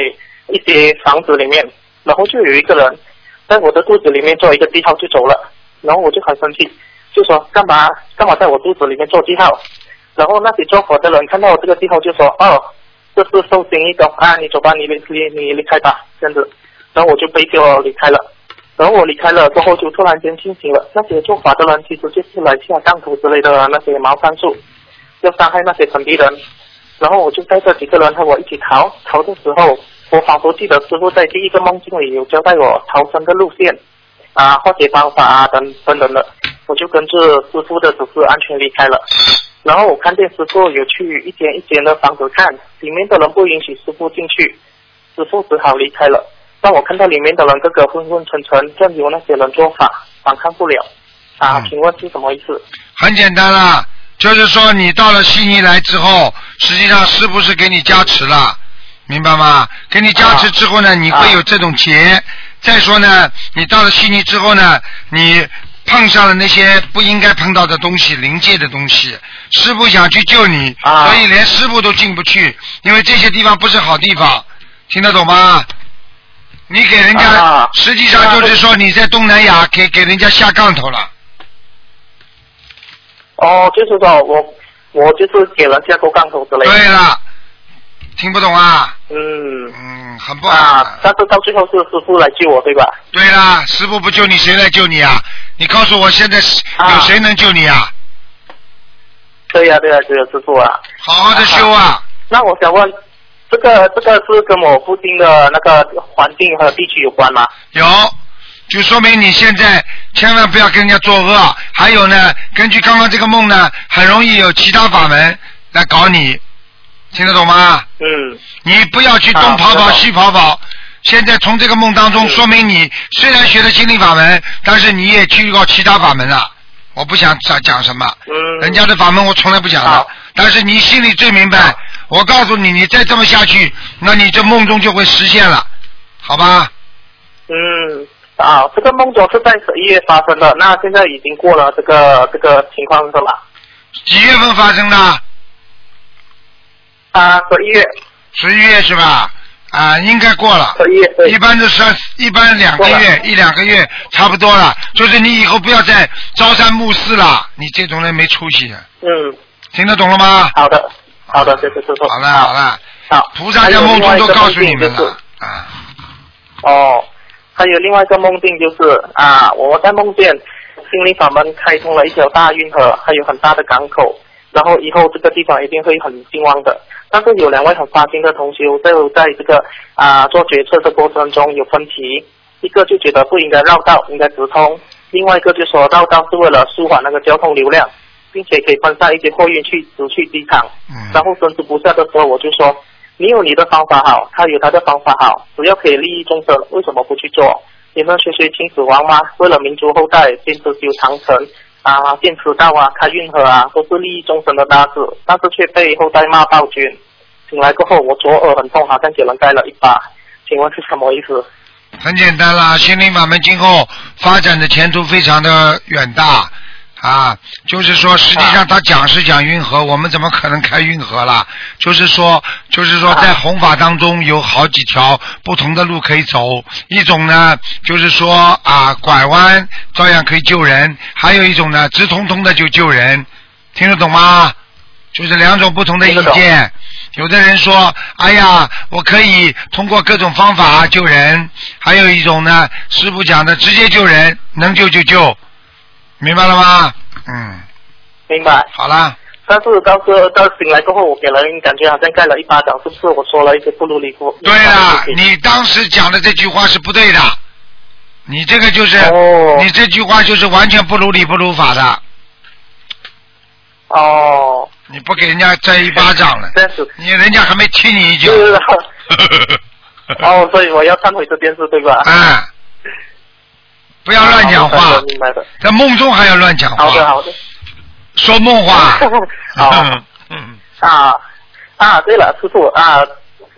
Speaker 5: 一些房子里面，然后就有一个人在我的肚子里面做一个记号就走了，然后我就很生气，就说干嘛干嘛在我肚子里面做记号？然后那些做法的人看到我这个记号？就说哦，这是受心一种啊，你走吧，你离离你离开吧，这样子，然后我就被就离开了。然后我离开了之后，就突然间清醒了。那些做法的人其实就是来下当头之类的那些毛山术，要伤害那些本地人。然后我就带着几个人和我一起逃。逃的时候，我仿佛记得师傅在第一个梦境里有交代我逃生的路线啊、化解方法啊等等等的。我就跟着师傅的指示安全离开了。然后我看见师傅有去一间一间的房子看，里面的人不允许师傅进去，师傅只好离开了。让我看到里面的人个个昏昏沉沉，任由那些人做法，反抗不了。啊，
Speaker 1: 嗯
Speaker 5: 请问是什么意思？
Speaker 1: 很简单啦，就是说你到了悉尼来之后，实际上师傅是给你加持了，明白吗？给你加持之后呢，你会有这种劫。再说呢，你到了悉尼之后呢，你碰上了那些不应该碰到的东西，灵界的东西，师傅想去救你，
Speaker 5: 啊
Speaker 1: 所以连师傅都进不去，因为这些地方不是好地方，听得懂吗？你给人家，
Speaker 5: 啊
Speaker 1: 实际上就是说你在东南亚给给人家下杠头了。
Speaker 5: 哦，就是说我我就是给人下过杠头之类的。
Speaker 1: 对了，听不懂啊？
Speaker 5: 嗯。
Speaker 1: 嗯，很不好。
Speaker 5: 啊，但是到最后是师傅来救我，对吧？
Speaker 1: 对啦，师傅不救你，谁来救你啊？你告诉我，现在有谁能救你啊？
Speaker 5: 对呀、对呀、只有师傅啊。
Speaker 1: 好好的修啊！
Speaker 5: 那我想问，这个这个是跟我附近的那个环境和地区有关吗？
Speaker 1: 有，就说明你现在千万不要跟人家作恶。还有呢，根据刚刚这个梦呢，很容易有其他法门来搞你，听得懂吗？
Speaker 5: 嗯。
Speaker 1: 你不要去东跑跑西跑跑。现在从这个梦当中，
Speaker 5: 嗯
Speaker 1: 说明你虽然学了心灵法门，但是你也去过其他法门了。我不想讲讲什么，
Speaker 5: 嗯。
Speaker 1: 人家的法门我从来不讲的，但是你心里最明白。我告诉你，你再这么下去，那你这梦中就会实现了，好吧？
Speaker 5: 嗯。啊，这个梦中是在十一月发生的，那现在已经过了这个这个情况是吧？
Speaker 1: 几月份发生的？
Speaker 5: 啊，十一月，
Speaker 1: 十一月是吧？啊，应该过了。
Speaker 5: 十一
Speaker 1: 一。般的三，一般两个月一两个月差不多了。就是你以后不要再朝三暮四了，你这种人没出息，
Speaker 5: 嗯，
Speaker 1: 听得懂了吗？
Speaker 5: 好的，好的，谢谢师傅。
Speaker 1: 好了好了，
Speaker 5: 好。
Speaker 1: 菩萨在梦中都告诉你们
Speaker 5: 还有另外一个梦境就是
Speaker 1: 了啊。
Speaker 5: 哦，还有另外一个梦境就是啊，我在梦见心灵法门开通了一条大运河，还有很大的港口，然后以后这个地方一定会很兴旺的。但是有两位很发心的同修就在这个啊做决策的过程中有分歧，一个就觉得不应该绕道，应该直通；另外一个就说绕道是为了舒缓那个交通流量，并且可以分散一些货运去直去机场。
Speaker 1: 嗯。
Speaker 5: 然后神之不下的时候，我就说，你有你的方法好，他有他的方法好，只要可以利益众生，为什么不去做？你们学学秦始皇吗？为了民族后代，坚持修长城啊、建驰道啊、开运河啊，都是利益众生的大事，但是却被后代骂暴君。醒来过后，我左耳很痛，好像给人盖了一把，请问是什么意思？
Speaker 1: 很简单啦，心灵法门今后发展的前途非常的远大啊。就是说，实际上他讲是讲运河，我们怎么可能开运河啦？就是说，就是说，在弘法当中有好几条不同的路可以走。一种呢，就是说啊，拐弯照样可以救人；还有一种呢，直通通的就救人。听得懂吗？就是两种不同的意见。有的人说：“哎呀，我可以通过各种方法救人。”还有一种呢，师傅讲的直接救人，能救就救，明白了吗？嗯，
Speaker 5: 明白。
Speaker 1: 好啦，
Speaker 5: 但是当时到醒来过后，我给人感觉好像盖了一巴掌，是不是我说了一些不如理不？
Speaker 1: 对了，
Speaker 5: 理
Speaker 1: 你当时讲的这句话是不对的，你这个就是，
Speaker 5: 哦
Speaker 1: 你这句话就是完全不如理不如法的，
Speaker 5: 哦，
Speaker 1: 你不给人家摘一巴掌了。你人家还没踢你一脚。
Speaker 5: 是啊。哦，所以我要忏悔这件事，对吧？
Speaker 1: 啊，不要乱讲话
Speaker 5: 的，明白的。
Speaker 1: 在梦中还要乱讲话
Speaker 5: 好的，好的。
Speaker 1: 说梦话。
Speaker 5: 好
Speaker 1: 嗯，
Speaker 5: 啊啊，对了，师傅啊，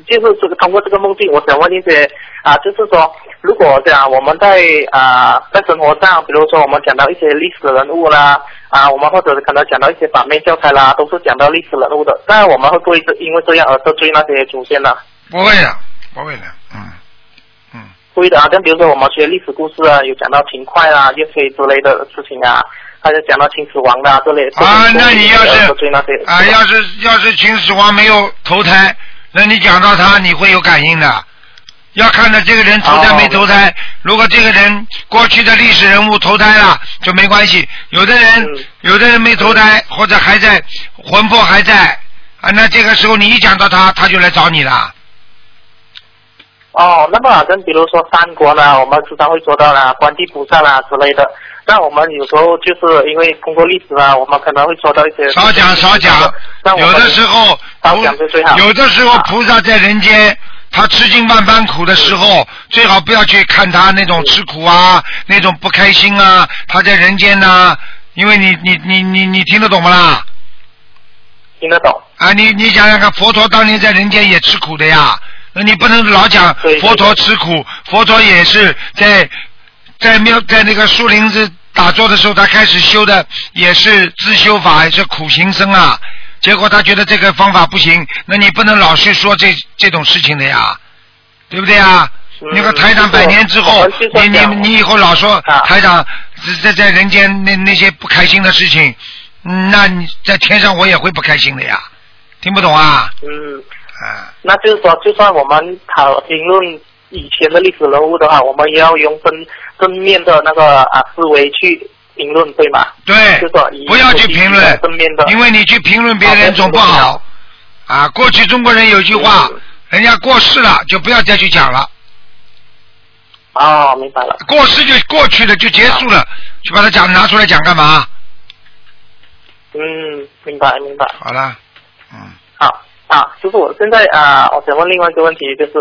Speaker 5: 就是这个通过这个梦境，我想问一些啊，就是说，如果讲我们在啊在生活上，比如说我们讲到一些历史人物啦，啊，我们或者可能讲到一些反面教材啦，都是讲到历史人物的，那我们会不会因为这样而得罪那些祖先呢？
Speaker 1: 不会的，不会的，嗯嗯。
Speaker 5: 会的啊，像比如说我们学历史故事啊，有讲到秦桧啊、岳飞之类的事情啊，还有讲到秦始皇的啊之类的。
Speaker 1: 啊，那你要是啊，要是要是秦始皇没有投胎，那你讲到他，你会有感应的。要看到这个人投胎没投胎，如果这个人过去的历史人物投胎了，就没关系。有的人、
Speaker 5: 嗯
Speaker 1: 有的人没投胎，或者还在魂魄还在啊，那这个时候你一讲到他，他就来找你了。
Speaker 5: 哦，那么好像比如说三国呢，我们时常会说到啦，观地菩萨啦之类的。那我们有时候就是因为通过历史啊，我们可能会说到一些
Speaker 1: 少讲少讲，有的时候
Speaker 5: 少讲就最好
Speaker 1: 有的时候
Speaker 5: 啊
Speaker 1: 菩萨在人间，他吃尽万般苦的时候，最好不要去看他那种吃苦啊，那种不开心啊，他在人间呐、因为你你你你你听得懂不啦？
Speaker 5: 听得懂。
Speaker 1: 啊，你你想想看，佛陀当年在人间也吃苦的呀，那你不能老讲佛陀吃苦，佛陀也是在在庙在那个树林子打坐的时候，他开始修的也是自修法，也是苦行僧啊。结果他觉得这个方法不行，那你不能老是说这这种事情的呀，对不对呀？
Speaker 5: 嗯
Speaker 1: 那个台长百年之后你你你以后老说
Speaker 5: 啊
Speaker 1: 台长在在人间那那些不开心的事情，嗯那你在天上我也会不开心的呀，听不懂啊？
Speaker 5: 嗯，
Speaker 1: 啊，
Speaker 5: 那就是说，就算我们讨评论以前的历史人物的话，我们也要用正正面的那个啊思维去评论，对吗？
Speaker 1: 对
Speaker 5: 就说，
Speaker 1: 不要去评论
Speaker 5: 正面的，
Speaker 1: 因为你去评论别人总不好。啊，过去中国人有句话
Speaker 5: 嗯，
Speaker 1: 人家过世了就不要再去讲了，
Speaker 5: 哦，明白了。
Speaker 1: 过世就过去了就结束了，去把它讲拿出来讲干嘛？
Speaker 5: 嗯，明白明白。
Speaker 1: 好了，嗯，
Speaker 5: 好啊，师傅，现在啊，我想问另外一个问题，就是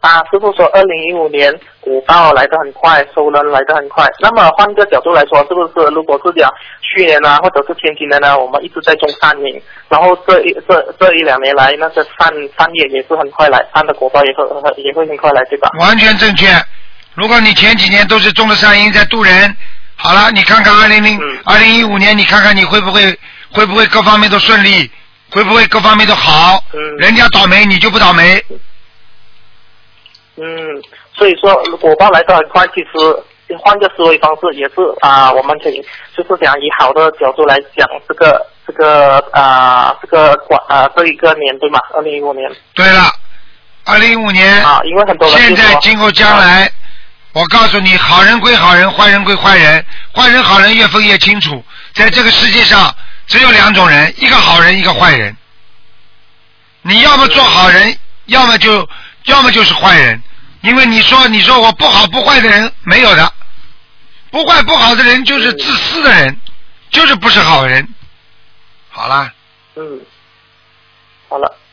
Speaker 5: 啊，师傅说二零一五年股报来得很快，收人来得很快。那么换个角度来说，是不是如果是讲去年呢，或者是前几年呢，我们一直在中三年，然后这一这这一两年来，那个三三月也是很快来，三的股报也会也会很快来，对吧？
Speaker 1: 完全正确。如果你前几年都是种了善因在渡人，好了，你看看二零零
Speaker 5: 嗯
Speaker 1: 二零一五年，你看看你会不会会不会各方面都顺利，会不会各方面都好？
Speaker 5: 嗯
Speaker 1: 人家倒霉你就不倒霉，
Speaker 5: 嗯，所以说果报来的很快，其实换个思维方式也是啊、我们可以就是想以好的角度来讲这个这个啊、这个管啊、这一个年对吗？二零一五年
Speaker 1: 对了，二零一五年。
Speaker 5: 啊，因为很多人
Speaker 1: 现在今后将来，我告诉你，好人归好人，坏人归坏人，坏人好人越分越清楚。在这个世界上，只有两种人，一个好人，一个坏人。你要么做好人，要么就要么就是坏人。因为你说你说我不好不坏的人没有的，不坏不好的人就是自私的人，就是不是好人。好了，
Speaker 5: 嗯，好了，好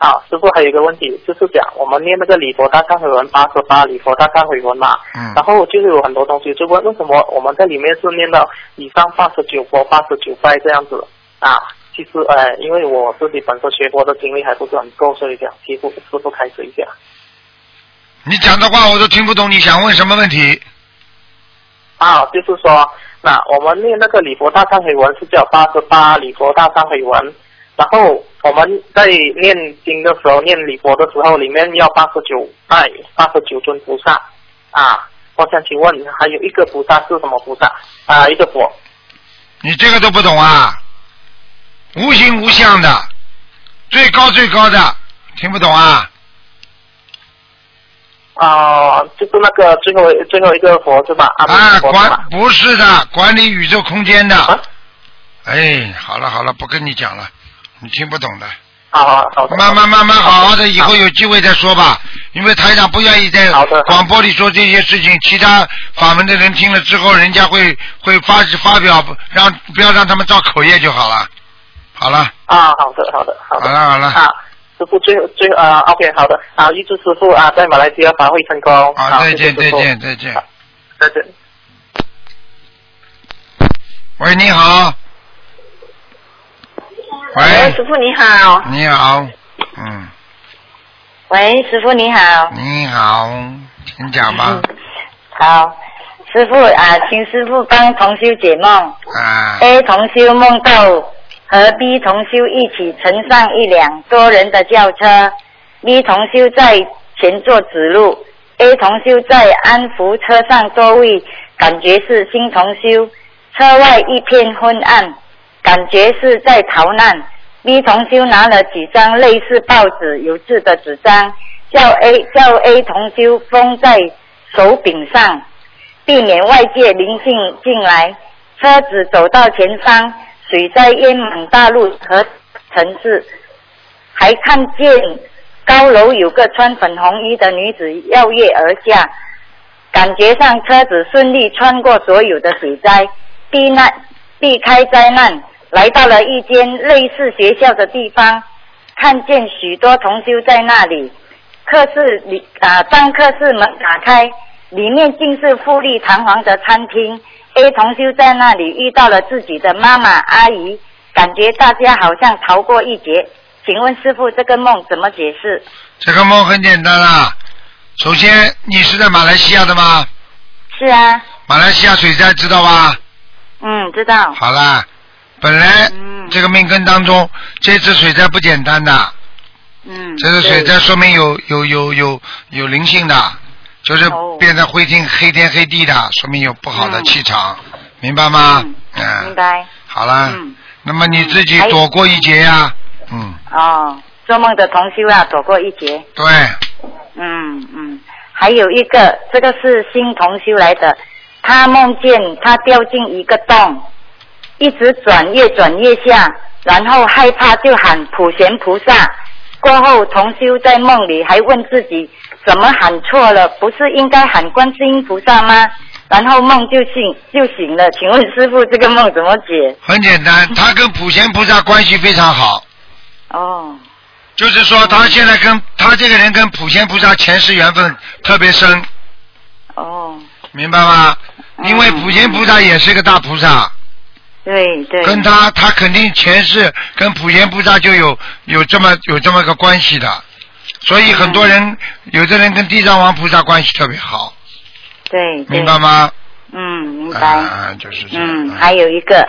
Speaker 5: 啊，师傅还有一个问题，就是讲我们念那个礼佛大忏悔文八十八礼佛大忏悔文嘛，
Speaker 1: 嗯
Speaker 5: 然后就是有很多东西，就问为什么我们在里面是念到以上八十九佛、八十九拜这样子啊？其实呃，因为我自己本身学佛的经历还不是很够，所以讲师傅师傅开始一下。
Speaker 1: 你讲的话我都听不懂，你想问什么问题？
Speaker 5: 啊，就是说，那我们念那个礼佛大忏悔文是叫八十八礼佛大忏悔文，然后我们在念经的时候，念礼佛的时候，里面要八十九拜八十九尊菩萨啊。我想请问，还有一个菩萨是什么菩萨啊？一个佛
Speaker 1: 你这个都不懂啊？无形无相的，最高最高的，听不懂啊？
Speaker 5: 啊，就是那个最后最后一个佛是吧？
Speaker 1: 啊，管不是的，管理宇宙空间的。
Speaker 5: 啊
Speaker 1: 哎，好了好了，不跟你讲了，你听不懂的。
Speaker 5: 好好好的。
Speaker 1: 慢慢慢慢好好的，以后有机会再说吧。因为台长不愿意在广播里说这些事情，其他法门的人听了之后，人家会会发发表，让不要让他们造口业就好了。好了，
Speaker 5: 啊，好的好的好的。
Speaker 1: 好了好了，
Speaker 5: 啊，师傅最后最后啊，OK，好的，啊，预祝师傅啊在马来西亚法会成功。
Speaker 1: 好，再见再见再见。
Speaker 5: 再见。
Speaker 1: 喂，你好。
Speaker 4: 喂，
Speaker 1: 喂，
Speaker 4: 师傅你好。
Speaker 1: 你好，嗯，
Speaker 4: 喂，师傅你好。
Speaker 1: 你好，请讲吧
Speaker 4: 嗯。好，师傅啊，请师傅帮同修解梦。
Speaker 1: 啊
Speaker 4: ，A 同修梦到和 B 同修一起乘上一辆多人的轿车，B 同修在前座指路，A 同修在安抚车上座位，感觉是新同修。车外一片昏暗，感觉是在逃难。B 同修拿了几张类似报纸有字的纸张，叫 A 叫 A 同修封在手柄上，避免外界灵性进来。车子走到前方，水灾淹满大路和城市，还看见高楼有个穿粉红衣的女子跃跃而下，感觉上车子顺利穿过所有的水灾，避难避开灾难，来到了一间类似学校的地方，看见许多同修在那里，课室里啊，当课室门打开，里面竟是富丽堂皇的餐厅。A 同修在那里遇到了自己的妈妈阿姨，感觉大家好像逃过一劫。请问师傅，这个梦怎么解释？
Speaker 1: 这个梦很简单啦。首先，你是在马来西亚的吗？
Speaker 4: 是啊，
Speaker 1: 马来西亚水灾知道吧？
Speaker 4: 嗯，知道。
Speaker 1: 好啦，本来
Speaker 4: 嗯
Speaker 1: 这个命根当中，这次水灾不简单的，
Speaker 4: 嗯，
Speaker 1: 这次水灾说明有有有有有灵性的，就是
Speaker 4: 哦。
Speaker 1: 变成灰天黑天黑地的，说明有不好的
Speaker 4: 嗯。
Speaker 1: 气场，明白吗？
Speaker 4: 嗯。
Speaker 1: 嗯。
Speaker 4: 明白。
Speaker 1: 好了，
Speaker 4: 嗯，
Speaker 1: 那么你自己躲过一劫呀、嗯，
Speaker 4: 哦，做梦的同修啊，躲过一劫。
Speaker 1: 对，
Speaker 4: 嗯嗯，还有一个，这个是新同修来的，他梦见他掉进一个洞，一直转，越转越下，然后害怕就喊普贤菩萨。过后，同修在梦里还问自己，怎么喊错了？不是应该喊观世音菩萨吗？然后梦就醒就醒了。请问师傅，这个梦怎么解？
Speaker 1: 很简单，他跟普贤菩萨关系非常好，
Speaker 4: 哦，
Speaker 1: 就是说他现在跟他这个人跟普贤菩萨前世缘分特别深，
Speaker 4: 哦，
Speaker 1: 明白吗？
Speaker 4: 嗯
Speaker 1: 因为普贤菩萨也是个大菩萨，
Speaker 4: 对对。
Speaker 1: 跟他他肯定前世跟普贤菩萨就有有这么有这么个关系的，所以很多人、有的人跟地藏王菩萨关系特别好，
Speaker 4: 对对。
Speaker 1: 明白吗？
Speaker 4: 嗯，明白。
Speaker 1: 啊，就是这样。
Speaker 4: 嗯，还有一个，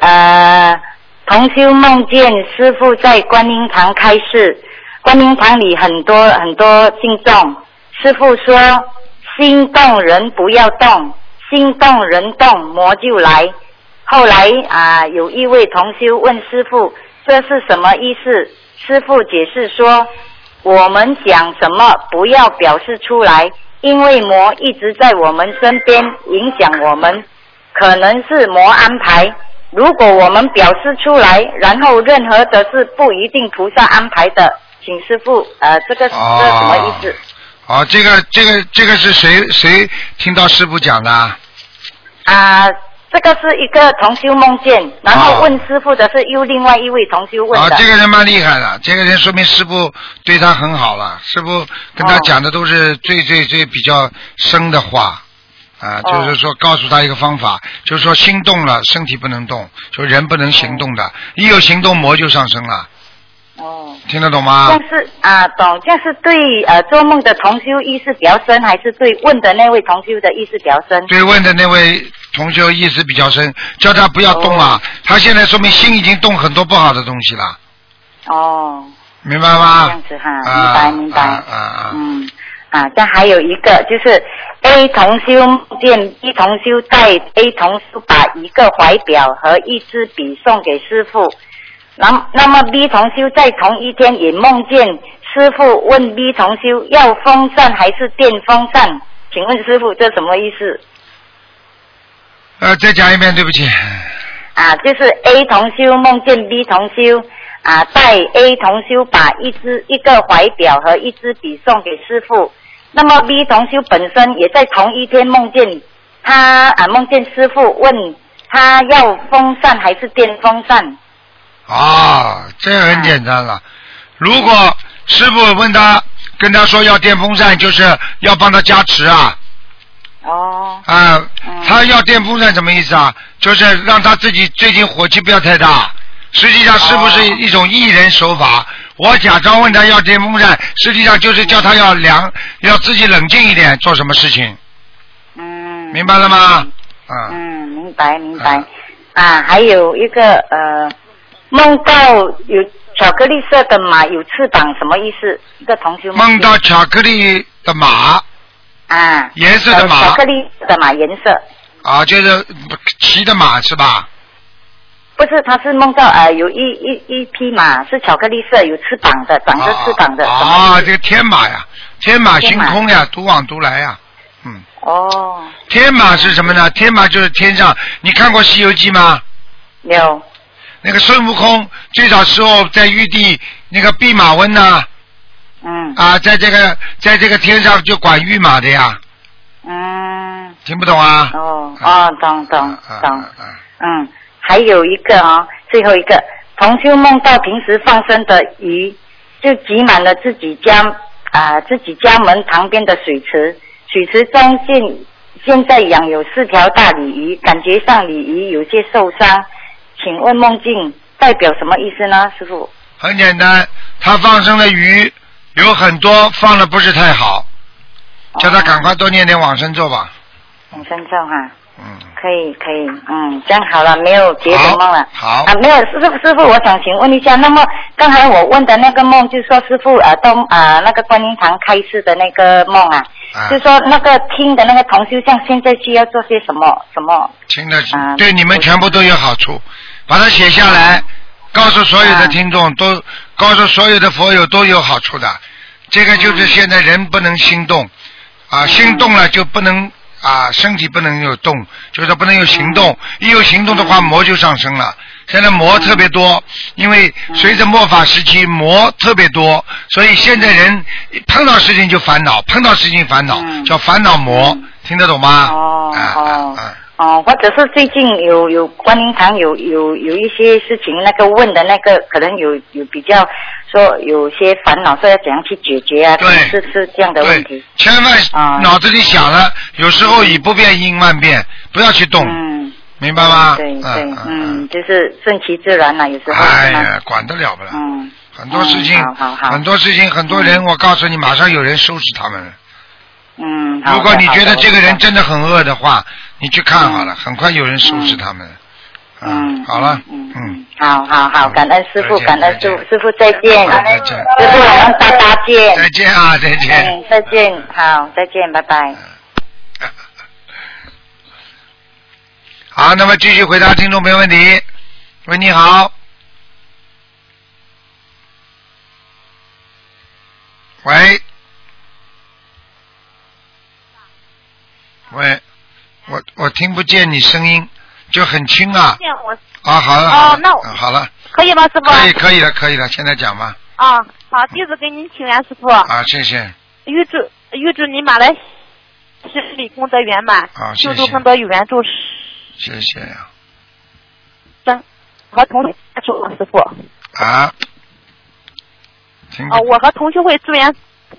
Speaker 4: 呃，同修梦见师傅在观音堂开示，观音堂里很多很多信众，师傅说心动人不要动，心动人动魔就来。后来啊、有一位同修问师傅这是什么意思，师傅解释说，我们讲什么不要表示出来，因为魔一直在我们身边影响我们，可能是魔安排。如果我们表示出来，然后任何的事不一定菩萨安排的，请师傅呃，这个、
Speaker 1: 哦
Speaker 4: 这什么意思？
Speaker 1: 哦，这个这个这个是谁谁听到师傅讲的啊？
Speaker 4: 啊、这个是一个同修梦见，然后
Speaker 1: 哦
Speaker 4: 问师傅的是又另外一位同修问
Speaker 1: 啊，
Speaker 4: 的。
Speaker 1: 这个人蛮厉害的，这个人说明师傅对他很好了，师傅跟他
Speaker 4: 哦
Speaker 1: 讲的都是最最最比较深的话。啊，
Speaker 4: 哦
Speaker 1: 就是说告诉他一个方法，就是说心动了，身体不能动，就人不能行动的，一有行动魔就上升了，
Speaker 4: 哦，
Speaker 1: 听得懂吗
Speaker 4: 但？是啊，懂，这是对呃做梦的同修意识比较深，还是对问的那位同修的意识比较深？
Speaker 1: 对问的那位同修意识比较深，叫他不要动啊，他现在说明心已经动很多不好的东西了，
Speaker 4: 哦，
Speaker 1: 明白吗？
Speaker 4: 这样子哈，明
Speaker 1: 啊
Speaker 4: 白明白。
Speaker 1: 啊！
Speaker 4: 嗯，啊，但还有一个就是 A 同修梦见 B 同修带 A 同修把一个怀表和一支笔送给师傅，那那么 B 同修在同一天也梦见师傅问 B 同修要风扇还是电风扇，请问师傅这什么意思？
Speaker 1: 呃，再讲一遍，对不起。
Speaker 4: 啊，就是 A 同修梦见 B 同修啊，带 A 同修把一支一个怀表和一支笔送给师傅。那么 B 同修本身也在同一天梦见他啊，梦见师傅问他要风扇还是电风扇。
Speaker 1: 啊，这很简单了。如果师傅问他，跟他说要电风扇，就是要帮他加持啊
Speaker 4: 哦，
Speaker 1: 啊
Speaker 4: 嗯，
Speaker 1: 他要电风扇什么意思啊？就是让他自己最近火气不要太大。实际上是不是
Speaker 4: 哦
Speaker 1: 一种艺人手法？我假装问他要电风扇，实际上就是叫他要凉，要自己冷静一点，做什么事情，
Speaker 4: 嗯，
Speaker 1: 明白了吗？啊，
Speaker 4: 嗯，明白明白
Speaker 1: 嗯。
Speaker 4: 啊，还有一个呃，梦到有巧克力色的马有翅膀，什么意思？一个同学
Speaker 1: 梦到巧克力的马，
Speaker 4: 啊，
Speaker 1: 颜色的马
Speaker 4: 呃巧克力的马颜色，
Speaker 1: 啊，就是骑的马是吧？
Speaker 4: 不是，他是梦到呃有一一一匹马是巧克力色，有翅膀的，长着翅膀的。
Speaker 1: 啊，这个天马呀，天马行空呀，独往独来呀。嗯，
Speaker 4: 哦，
Speaker 1: 天马是什么呢？天马就是天上。你看过《西游记》吗？
Speaker 4: 有
Speaker 1: 那个孙悟空最早时候在玉帝那个弼马温呐
Speaker 4: 嗯。
Speaker 1: 啊，在这个在这个天上就管御马的呀，
Speaker 4: 嗯。
Speaker 1: 听不懂啊？
Speaker 4: 哦哦，懂懂懂，
Speaker 1: 啊啊。啊
Speaker 4: 嗯，还有一个哦，最后一个，同修梦到平时放生的鱼就挤满了自己家啊、自己家门旁边的水池，水池中现现在养有四条大鲤鱼，感觉上鲤鱼有些受伤，请问梦境代表什么意思呢，师傅？
Speaker 1: 很简单，他放生的鱼有很多放的不是太好，叫他赶快多念点往生咒吧。
Speaker 4: 往生咒哈，
Speaker 1: 嗯，
Speaker 4: 可以可以，嗯，这样好了，没有别的梦了。
Speaker 1: 好
Speaker 4: 啊，没有，师傅师傅，我想请问一下，那么刚才我问的那个梦，就是说师傅啊，东啊那个观音堂开示的那个梦啊，
Speaker 1: 啊
Speaker 4: 就说那个听的那个同修，像现在需要做些什么什么？
Speaker 1: 听的
Speaker 4: 啊
Speaker 1: 对你们全部都有好处，把它写下来，告诉所有的
Speaker 4: 啊
Speaker 1: 听众，都告诉所有的佛友都有好处的。这个就是现在人不能心动，啊，心动了就不能啊，身体不能有动，就是说不能有行动，一有行动的话，魔就上升了。现在魔特别多，因为随着末法时期魔特别多，所以现在人一碰到事情就烦恼，碰到事情烦恼，
Speaker 4: 嗯
Speaker 1: 叫烦恼魔，听得懂吗？
Speaker 4: 哦
Speaker 1: 啊
Speaker 4: 哦
Speaker 1: 啊啊！
Speaker 4: 哦，或者是最近有有观音堂有有有一些事情，那个问的那个可能有有比较说有些烦恼，说要怎样去解决啊？
Speaker 1: 对
Speaker 4: 是是这样的问
Speaker 1: 对
Speaker 4: 题。，
Speaker 1: 千万
Speaker 4: 啊
Speaker 1: 脑子里想了，有时候以不变应万变，不要去动，
Speaker 4: 嗯，
Speaker 1: 明白吗？
Speaker 4: 对对，
Speaker 1: 嗯
Speaker 4: 嗯，就是顺其自然了，有时候？
Speaker 1: 哎呀，管得了不了？
Speaker 4: 嗯，
Speaker 1: 很多事情
Speaker 4: 嗯好好好，
Speaker 1: 很多事情，很多人，我告诉你，马上有人收拾他们了。
Speaker 4: 嗯。好
Speaker 1: 如果你觉得这个人真的很恶的话，你去看好了，
Speaker 4: 嗯
Speaker 1: 很快有人收拾他们。
Speaker 4: 嗯，
Speaker 1: 好了，
Speaker 4: 嗯
Speaker 1: 嗯，
Speaker 4: 好好好，感恩师傅，感恩师傅，师傅再见，
Speaker 1: 再见
Speaker 4: 师傅我们大大见，
Speaker 1: 再见啊，再见。
Speaker 4: 嗯，再见，好，再见，拜拜。
Speaker 1: 好，那么继续回答听众朋友问题。喂，你好。喂。喂，我我听不见你声音，就很轻啊。
Speaker 6: 见我
Speaker 1: 啊，好了，好了，
Speaker 6: 哦那我
Speaker 1: 嗯好了，
Speaker 6: 可以吗，师傅？
Speaker 1: 可以，可以了，可以了，现在讲吧。
Speaker 6: 啊，好，弟子给您请安，师傅。
Speaker 1: 啊，谢谢。
Speaker 6: 预祝预祝您马来西里功德圆满，
Speaker 1: 啊谢谢
Speaker 6: 救助更多有缘众
Speaker 1: 谢谢呀。
Speaker 6: 生和同学祝师傅。
Speaker 1: 啊。听不
Speaker 6: 啊，我和同学会祝愿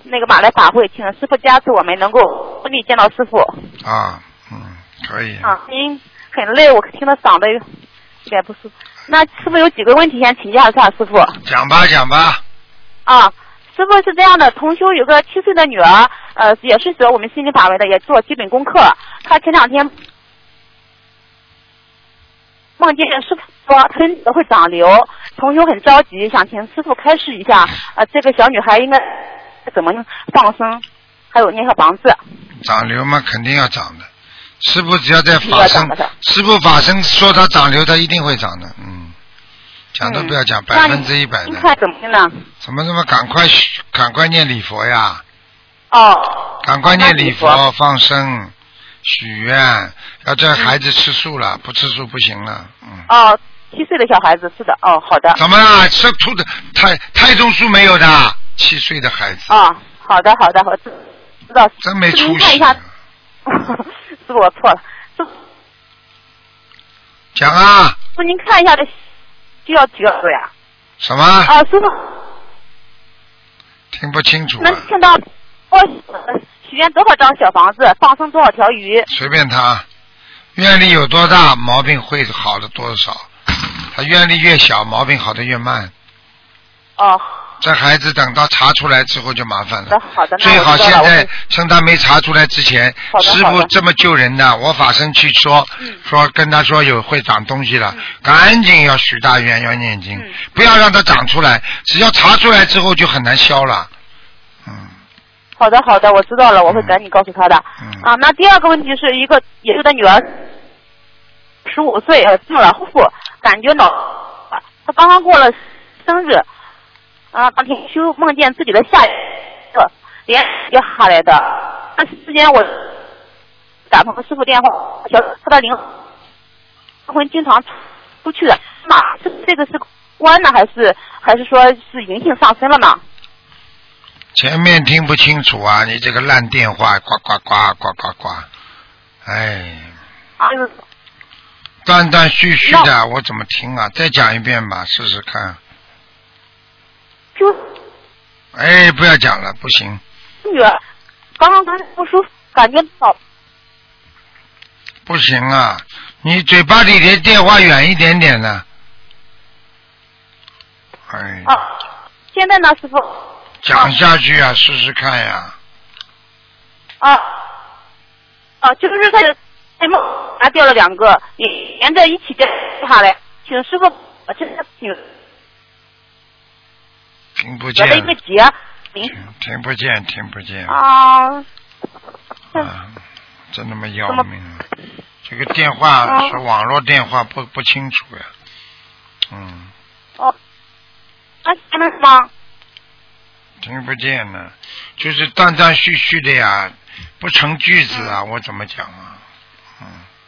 Speaker 6: 那个马来法会，请师傅加持我们能够顺利见到师傅。
Speaker 1: 啊，嗯，可以。
Speaker 6: 啊，您很累，我听得嗓子有点不舒服。那师傅有几个问题想请教一下师傅。
Speaker 1: 讲吧，讲吧。
Speaker 6: 啊，师傅是这样的，同修有个七岁的女儿，呃，也是学我们心理法门的，也做基本功课。她前两天梦见师傅说她身体会长瘤，同修很着急，想请师傅开示一下，呃，这个小女孩应该怎么放生，还有念小房子。
Speaker 1: 长瘤嘛，肯定要长的。师傅只要在法身师傅法身说他长瘤，他一定会长的。嗯，讲都不要讲，百分之一百的。
Speaker 6: 怎么呢？
Speaker 1: 怎么这么赶快赶快念礼佛呀？
Speaker 6: 哦。
Speaker 1: 赶快念礼佛放生许愿，要这孩子吃素了，不吃素不行了。嗯。
Speaker 6: 哦，七岁的小孩子是的，哦，好的。
Speaker 1: 怎么啦？吃吐的太太中素没有的，七岁的孩子。
Speaker 6: 啊，好的好的，我知知道。
Speaker 1: 真没出息
Speaker 6: 您看一下，师傅我错了，师傅
Speaker 1: 讲啊，
Speaker 6: 师傅您看一下这需要几个字呀？
Speaker 1: 什么？
Speaker 6: 啊，师傅
Speaker 1: 听不清楚啊
Speaker 6: 能，听到我呃许愿多少张小房子，放生多少条鱼？
Speaker 1: 随便他，愿力有多大，毛病会好的多少。他愿力越小，毛病好的越慢。
Speaker 6: 哦，
Speaker 1: 这孩子等到查出来之后就麻烦了。
Speaker 6: 好的好的，
Speaker 1: 最好现在
Speaker 6: 会
Speaker 1: 趁他没查出来之前，师傅这么救人的，我法身去说、
Speaker 6: 嗯。
Speaker 1: 说跟他说有会长东西了，赶紧要许大愿要念经，
Speaker 6: 嗯。
Speaker 1: 不要让它长出来，只要查出来之后就很难消了。嗯。
Speaker 6: 好的好的，我知道了，我会赶紧告诉他的。
Speaker 1: 嗯。
Speaker 6: 啊，那第二个问题是一个爷爷的女儿，十五岁，呃，做了护，感觉脑，她刚刚过了生日，啊，当天修梦见自己的下一个连接下来的，那之间我打通师傅电话，小他的灵魂经常出去的，妈，这这个是关呢，还是还是说是灵性上升了呢？
Speaker 1: 前面听不清楚啊，你这个烂电话，呱呱呱呱呱呱，哎，断断续续的，我怎么听啊？再讲一遍吧，试试看。
Speaker 6: 就
Speaker 1: 哎，不要讲了，不行，
Speaker 6: 女儿刚刚刚不舒服，感觉到
Speaker 1: 不行啊！你嘴巴里离电话远一点点呢。哎，
Speaker 6: 啊，现在呢，师傅
Speaker 1: 讲下去啊，试试看呀。
Speaker 6: 啊啊，就是他的在梦还掉了两个，也连着一起掉下来，请师傅把这个请
Speaker 1: 听不见
Speaker 6: 一个结，零
Speaker 1: 听不见，听不见。
Speaker 6: 啊，
Speaker 1: 啊，真他妈要命啊！这个电话
Speaker 6: 啊
Speaker 1: 是网络电话，不不清楚呀。嗯，
Speaker 6: 哦，那还能吗？
Speaker 1: 听不见呢，就是断断续续的呀，不成句子啊，我怎么讲啊？嗯，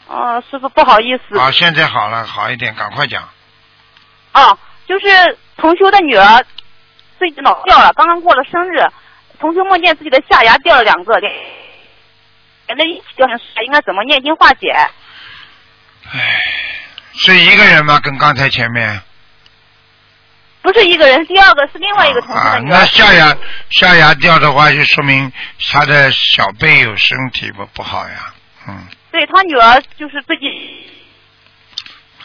Speaker 6: 哦，师傅不好意思。
Speaker 1: 啊，现在好了，好一点，赶快讲。
Speaker 6: 哦，就是同修的女儿最近脑掉了，刚刚过了生日，同修梦见自己的下牙掉了两个，连连着一起掉下来，应该怎么念经化解？
Speaker 1: 唉，是一个人吗？跟刚才前面
Speaker 6: 不是一个人，第二个是另外一个同事。
Speaker 1: 那下牙下牙掉的话，就说明他的小辈有身体不不好呀。嗯，
Speaker 6: 对他女儿就是最近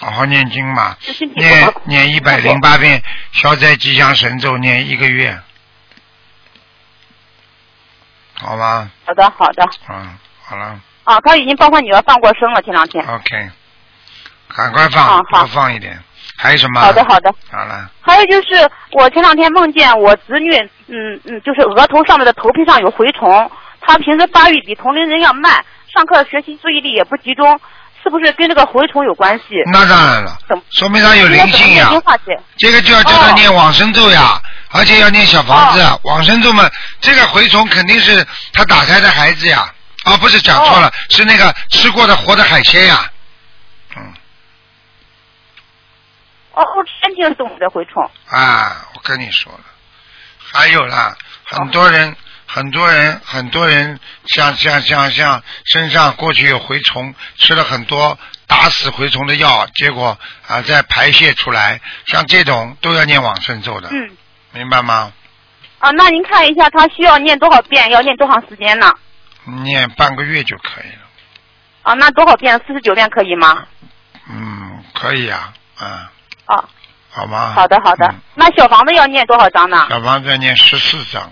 Speaker 1: 好好念经嘛，念。念一百零八遍消灾吉祥神咒，念一个月，好吗？
Speaker 6: 好的，好的。
Speaker 1: 嗯，好了
Speaker 6: 啊，他已经包括女儿放过生了，前两天。
Speaker 1: ，OK，赶快放，多放一点。还有什么？
Speaker 6: 好的，好的。
Speaker 1: 好了，
Speaker 6: 还有就是，我前两天梦见我侄女，嗯嗯，就是额头上面的头皮上有蛔虫，她平时发育比同龄人要慢，上课学习注意力也不集中，是不是跟这个蛔虫有关系？
Speaker 1: 那当然了，说明他有灵性呀？这个就要叫他
Speaker 6: 哦
Speaker 1: 念往生咒呀，而且要念小房子。往生咒嘛，这个蛔虫肯定是他打胎的孩子呀，啊，不是讲错了，是那个吃过的活的海鲜呀。嗯，
Speaker 6: 哦，我真听懂的蛔虫。
Speaker 1: 啊，我跟你说了，还有啦，很多人。很多人，很多人像像像像身上过去有蛔虫，吃了很多打死蛔虫的药，结果啊再排泄出来，像这种都要念往生咒的，
Speaker 6: 嗯。
Speaker 1: 明白吗？
Speaker 6: 啊，那您看一下，他需要念多少遍？要念多长时间呢？
Speaker 1: 念半个月就可以了。
Speaker 6: 啊，那多少遍？四十九遍可以吗？
Speaker 1: 嗯，可以啊，啊，
Speaker 6: 啊，
Speaker 1: 好吗？
Speaker 6: 好的好的。
Speaker 1: 嗯
Speaker 6: 那小房子要念多少章呢？
Speaker 1: 小房子要念十四章，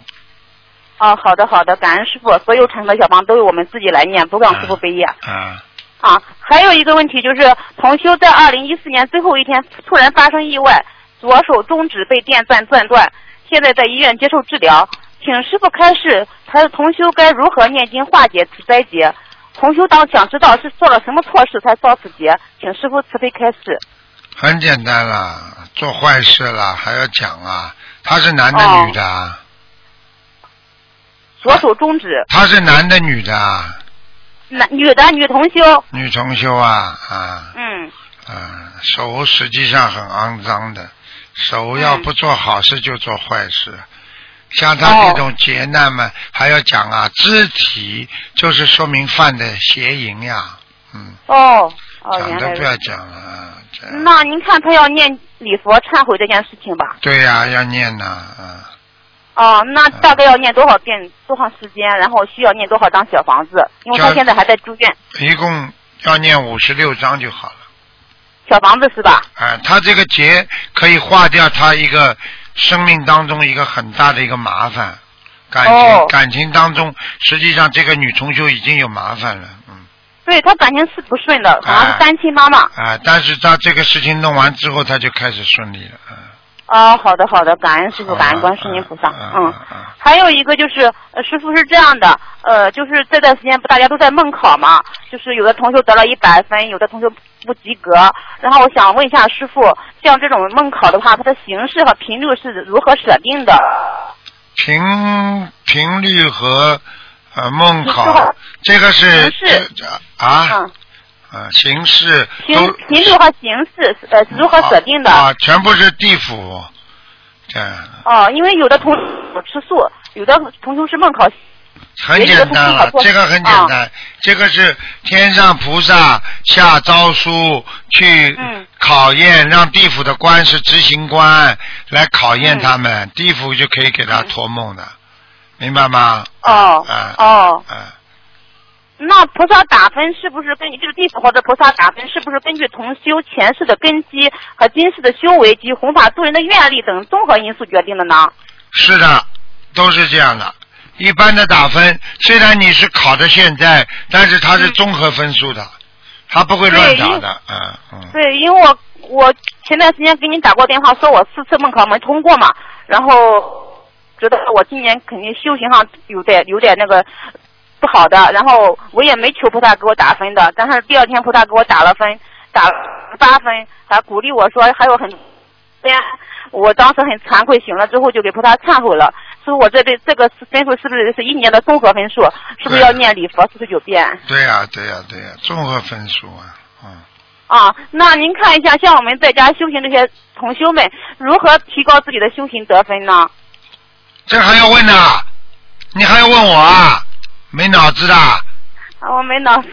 Speaker 6: 啊，好的好的，感恩师傅，所有成的小房都由我们自己来念，不让师傅背业。
Speaker 1: 啊，
Speaker 6: 啊，还有一个问题就是，同修在二零一四年最后一天突然发生意外，左手中指被电钻钻断，现在在医院接受治疗，请师傅开示，他的同修该如何念经化解此灾劫？同修当想知道是做了什么错事才遭此劫，请师傅慈悲开示。
Speaker 1: 很简单啦，做坏事了还要讲啊？他是男的
Speaker 6: 哦
Speaker 1: 女的啊？
Speaker 6: 左手中指，
Speaker 1: 他是男的女的啊？
Speaker 6: 男女的女同修，
Speaker 1: 女同修啊啊
Speaker 6: 嗯，
Speaker 1: 啊！手实际上很肮脏的，手要不做好事就做坏事。像他这种劫难嘛，还要讲啊，肢体就是说明犯的邪淫呀，嗯，
Speaker 6: 哦哦，
Speaker 1: 讲。都不要讲了啊，
Speaker 6: 那您看他要念礼佛忏悔这件事情吧？
Speaker 1: 对呀、要念呐，啊，
Speaker 6: 哦，那大概要念多少遍、多长时间？然后需要念多少张小房子？因为他现在还在住院，
Speaker 1: 一共要念五十六张就好了。
Speaker 6: 小房子是吧？
Speaker 1: 啊，他这个结可以化掉他一个生命当中一个很大的一个麻烦，感情、
Speaker 6: 哦
Speaker 1: 感情当中，实际上这个女同修已经有麻烦了，嗯，
Speaker 6: 对他感情是不顺的，好像是单亲妈妈。
Speaker 1: 啊，但是他这个事情弄完之后，他就开始顺利了，嗯，
Speaker 6: 哦，好的好的，感恩师傅，感恩观世音菩萨。
Speaker 1: 嗯
Speaker 6: 还有一个就是，呃，师傅是这样的，呃，就是这段时间不大家都在梦考嘛，就是有的同学得了一百分，有的同学不及格。然后我想问一下师傅，像这种梦考的话，它的形式和频率是如何设定的？
Speaker 1: 频频率和呃梦考，这个是啊
Speaker 6: 嗯，
Speaker 1: 啊形式
Speaker 6: 频
Speaker 1: 都
Speaker 6: 频率和形式呃是如何设定的？
Speaker 1: 啊，全部是地府，这样
Speaker 6: 哦，因为有的同学吃素，有的同学是梦考
Speaker 1: 很简单了，这个很简
Speaker 6: 啊
Speaker 1: 单，这个是天上菩萨下诏书去
Speaker 6: 嗯
Speaker 1: 考验，让地府的官是执行官来考验
Speaker 6: 嗯
Speaker 1: 他们，地府就可以给他托梦的，明白吗？
Speaker 6: 哦
Speaker 1: 啊
Speaker 6: 哦，
Speaker 1: 啊，
Speaker 6: 那菩萨打分是不是根据这个地府或者菩萨打分是不是根据同修前世的根基和今世的修为及弘法度人的愿力等综合因素决定的呢？
Speaker 1: 是的，都是这样的。一般的打分，虽然你是考的现在，但是它是综合分数的，它不会乱打的，嗯嗯。
Speaker 6: 对，因为我我前段时间给你打过电话，说我四次梦考没通过嘛，然后觉得我今年肯定修行上有点有点那个不好的，然后我也没求菩萨给我打分的，但是第二天菩萨给我打了分，打了八分，还鼓励我说还有很虽然我当时很惭愧，醒了之后就给菩萨忏悔了，说我这辈这个分数是不是是一年的综合分数？是不是要念礼佛四十九遍？
Speaker 1: 对呀、对呀、对呀、综合分数啊，嗯。
Speaker 6: 啊，那您看一下，像我们在家修行这些同修们，如何提高自己的修行得分呢？
Speaker 1: 这还要问呢？你还要问我啊？没脑子的，
Speaker 6: 啊，我没脑子，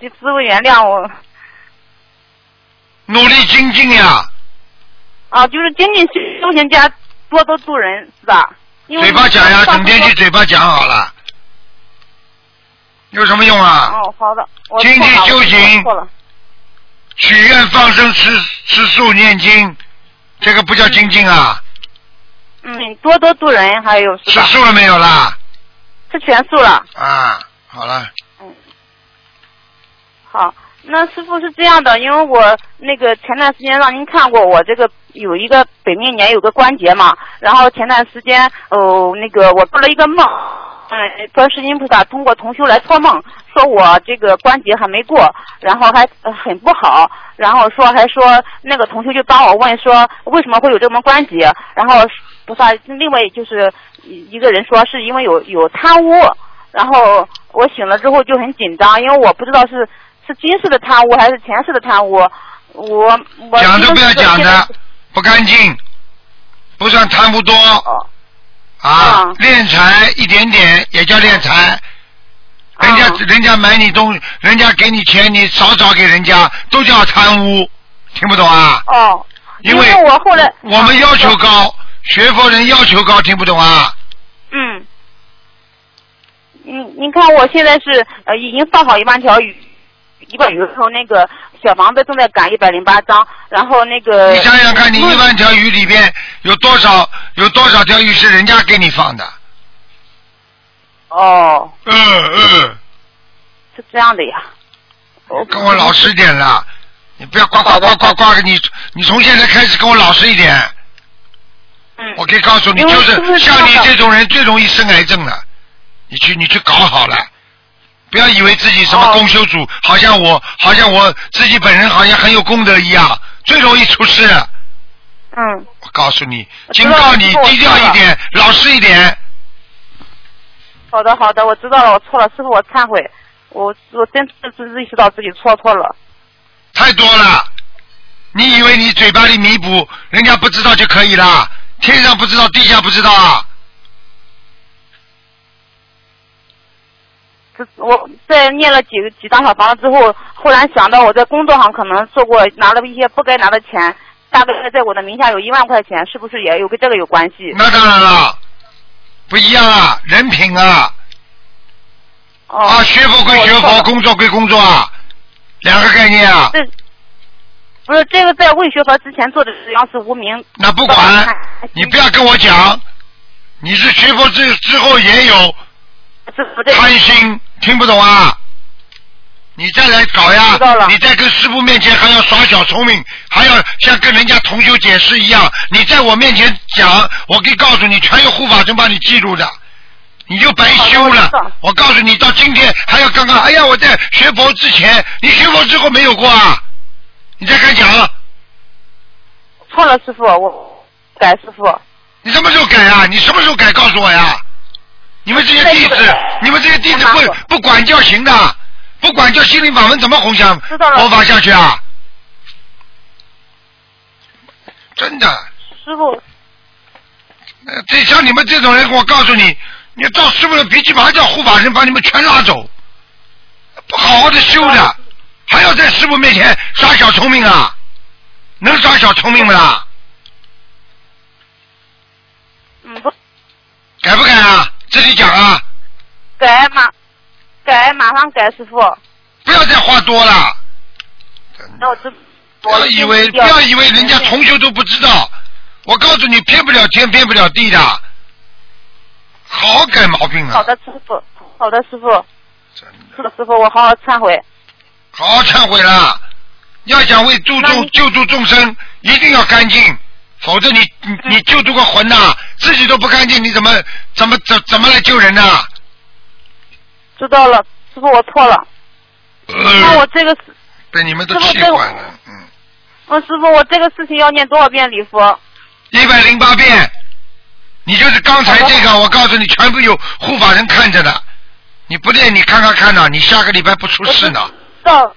Speaker 6: 师傅原谅我。
Speaker 1: 努力精进呀！
Speaker 6: 啊，就是精进修行家，多多度人，是吧？
Speaker 1: 嘴巴讲呀，
Speaker 6: 上
Speaker 1: 整天去嘴巴讲好了，有什么用啊？
Speaker 6: 哦，好的，我
Speaker 1: 精进修行。许愿、放生、吃吃素、念经，这个不叫精进啊？
Speaker 6: 嗯，多多度人，还有？
Speaker 1: 吃素了没有啦？
Speaker 6: 吃全素了。
Speaker 1: 啊，好了，嗯
Speaker 6: 好，那师傅是这样的，因为我那个前段时间让您看过我这个有一个本命年有个关节嘛，然后前段时间哦那个我做了一个梦，嗯，观世音菩萨通过同修来托梦，说我这个关节还没过，然后还、呃很不好，然后说还说那个同修就帮我问说为什么会有这么关节，然后菩萨另外就是一一个人说是因为有有贪污，然后我醒了之后就很紧张，因为我不知道是是今世的贪污还是前世的贪污，我我
Speaker 1: 讲都不要讲的，不干净，不算贪污多
Speaker 6: 哦
Speaker 1: 啊，敛财一点点也叫敛财。人家、
Speaker 6: 啊
Speaker 1: 人家买你东，人家给你钱，你少少给人家，都叫贪污，听不懂啊？
Speaker 6: 哦，
Speaker 1: 因为
Speaker 6: 为我后来
Speaker 1: 我们要求高，学佛人要求高，听不懂啊？
Speaker 6: 嗯，您您看我现在是呃已经放好一万条鱼，一万鱼，然后那个小房子正在赶一百零八张，然后那个
Speaker 1: 你想想看，你一万条鱼里边有多少有多少条鱼是人家给你放的？
Speaker 6: 哦。
Speaker 1: 嗯嗯，
Speaker 6: 是这样的呀，
Speaker 1: 跟我老实点了，你不要呱呱呱呱呱，你你从现在开始跟我老实一点。
Speaker 6: 嗯，
Speaker 1: 我可以告诉你，就是像你
Speaker 6: 这
Speaker 1: 种人最容易生癌症了。你去你去搞好了，不要以为自己什么
Speaker 6: 哦
Speaker 1: 公修组，好像我好像我自己本人好像很有功德一样，最容易出事。
Speaker 6: 嗯，
Speaker 1: 我告诉你，警告你低调一点，老实一点。
Speaker 6: 好的好的，我知道了，我错了，师傅我忏悔，我我真是是意识到自己错错了，
Speaker 1: 太多了。你以为你嘴巴里弥补，人家不知道就可以了？天上不知道，地下不知道啊！
Speaker 6: 这我在念了几个几张小房子之后，忽然想到我在工作上可能做过拿了一些不该拿的钱，大概在我的名下有一万块钱，是不是也有跟这个有关系？
Speaker 1: 那当然了，不一样啊，人品啊，
Speaker 6: 哦，
Speaker 1: 啊，学佛归学佛，工作归工作啊，两个概念啊。
Speaker 6: 这不是这个在未学佛之前做的实际上是无名。
Speaker 1: 那不管，你不要跟我讲，你是学佛之之后也有贪心，听不懂啊？你再来搞呀！你在跟师傅面前还要耍小聪明，还要像跟人家同修解释一样，你在我面前讲，我可以告诉你，全有护法神帮你记录的，你就白修了。
Speaker 6: 我
Speaker 1: 告诉你，到今天还要刚刚，哎呀，我在学佛之前，你学佛之后没有过啊？你再敢讲？
Speaker 6: 错了，师傅，我改师傅。
Speaker 1: 你什么时候改啊？你什么时候改？告诉我呀！你们这些弟子，你们这些弟子不不管教行的，不管教心灵法门怎么弘扬佛法下去啊？真的，
Speaker 6: 师傅，
Speaker 1: 呃这像你们这种人，我告诉你，你照师傅的脾气，马上叫护法神把你们全拉走，不好好的修的，还要在师傅面前耍小聪明啊？能耍小聪明不啦？
Speaker 6: 嗯，不
Speaker 1: 改不改啊？自己讲啊！
Speaker 6: 改马改马上改师傅。
Speaker 1: 不要再话多了。
Speaker 6: 那我这。
Speaker 1: 不要以为不要以为人家同学都不知道，我告诉你，骗不了天，骗不了地的。好好改毛病啊！
Speaker 6: 好的，师傅。好的，师傅。
Speaker 1: 真的，
Speaker 6: 师傅，我好好忏悔。
Speaker 1: 好好忏悔了，要想为助众救助众生，一定要干净，否则你你你救助个魂呐，自己都不干净，你怎么怎么怎怎么来救人呢？
Speaker 6: 知道了，师傅，我错了。那我这个是。
Speaker 1: 被你们都气坏了，嗯。
Speaker 6: 我师傅，我这个事情要念多少遍礼佛？
Speaker 1: 一百零八遍。你就是刚才这个，我告诉你，全部有护法人看着的。你不练，你看看看呐，你下个礼拜不出事呢。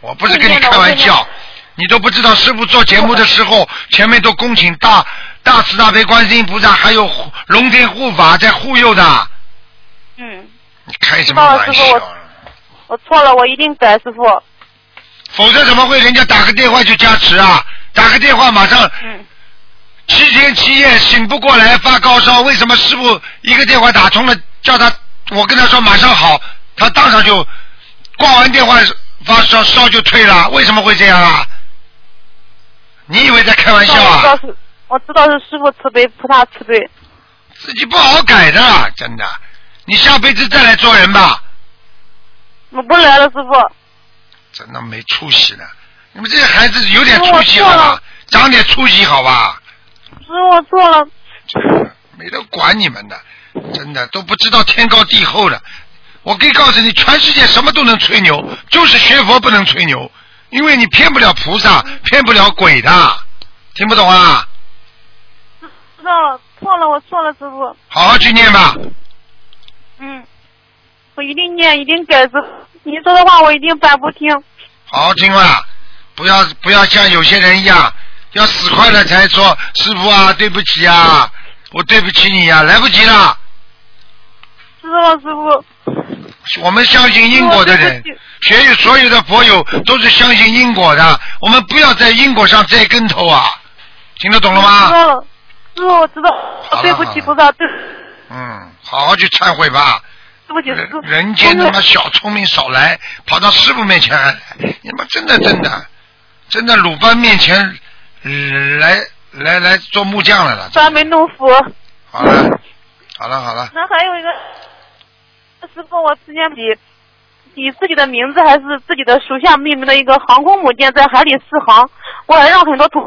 Speaker 1: 我不是跟你开玩笑，你都不知道师傅做节目的时候，前面都恭请大大慈大悲观世音菩萨，还有龙天护法在护佑的。
Speaker 6: 嗯。
Speaker 1: 你开什么玩笑？
Speaker 6: 我错了，我一定改，师傅。
Speaker 1: 否则怎么会人家打个电话就加持啊？打个电话马上，七天七夜醒不过来发高烧，为什么师傅一个电话打通了，叫他我跟他说马上好，他当场就挂完电话发烧烧就退了，为什么会这样啊？你以为在开玩笑啊？
Speaker 6: 我知道是，我知道是师傅慈悲，菩萨慈悲。
Speaker 1: 自己不好改的，真的，你下辈子再来做人吧。
Speaker 6: 我不来了，师傅。
Speaker 1: 真的没出息了，你们这些孩子有点出息好吧？长点出息好吧？
Speaker 6: 师傅我错了。
Speaker 1: 没人管你们的，真的都不知道天高地厚的。我可以告诉你，全世界什么都能吹牛，就是学佛不能吹牛，因为你骗不了菩萨，骗不了鬼的。听不懂啊？
Speaker 6: 知道了，错了，我错了，师傅。
Speaker 1: 好好去念吧。
Speaker 6: 嗯。我一定念，一定改正。你说的话我一定反复听。
Speaker 1: 好好听话！不要不要像有些人一样，要死快了才说师傅啊，对不起啊，我对不起你呀，来不及了。
Speaker 6: 知道了，师傅。
Speaker 1: 我们相信因果的人，学有所有的佛友都是相信因果的，我们不要在因果上栽跟头啊！听得懂了吗？
Speaker 6: 知道了，师傅，我知道。对不起，菩萨，对。
Speaker 1: 嗯，好好去忏悔吧。人人间他妈小聪明少来，跑到师傅面前来，你妈真的真的真的鲁班面前来来来做木匠来了。
Speaker 6: 专门弄佛。
Speaker 1: 好了，好了好了。
Speaker 6: 那还有一个师傅，我之前以以自己的名字还是自己的属相命名的一个航空母舰在海里试航，我还让很多同，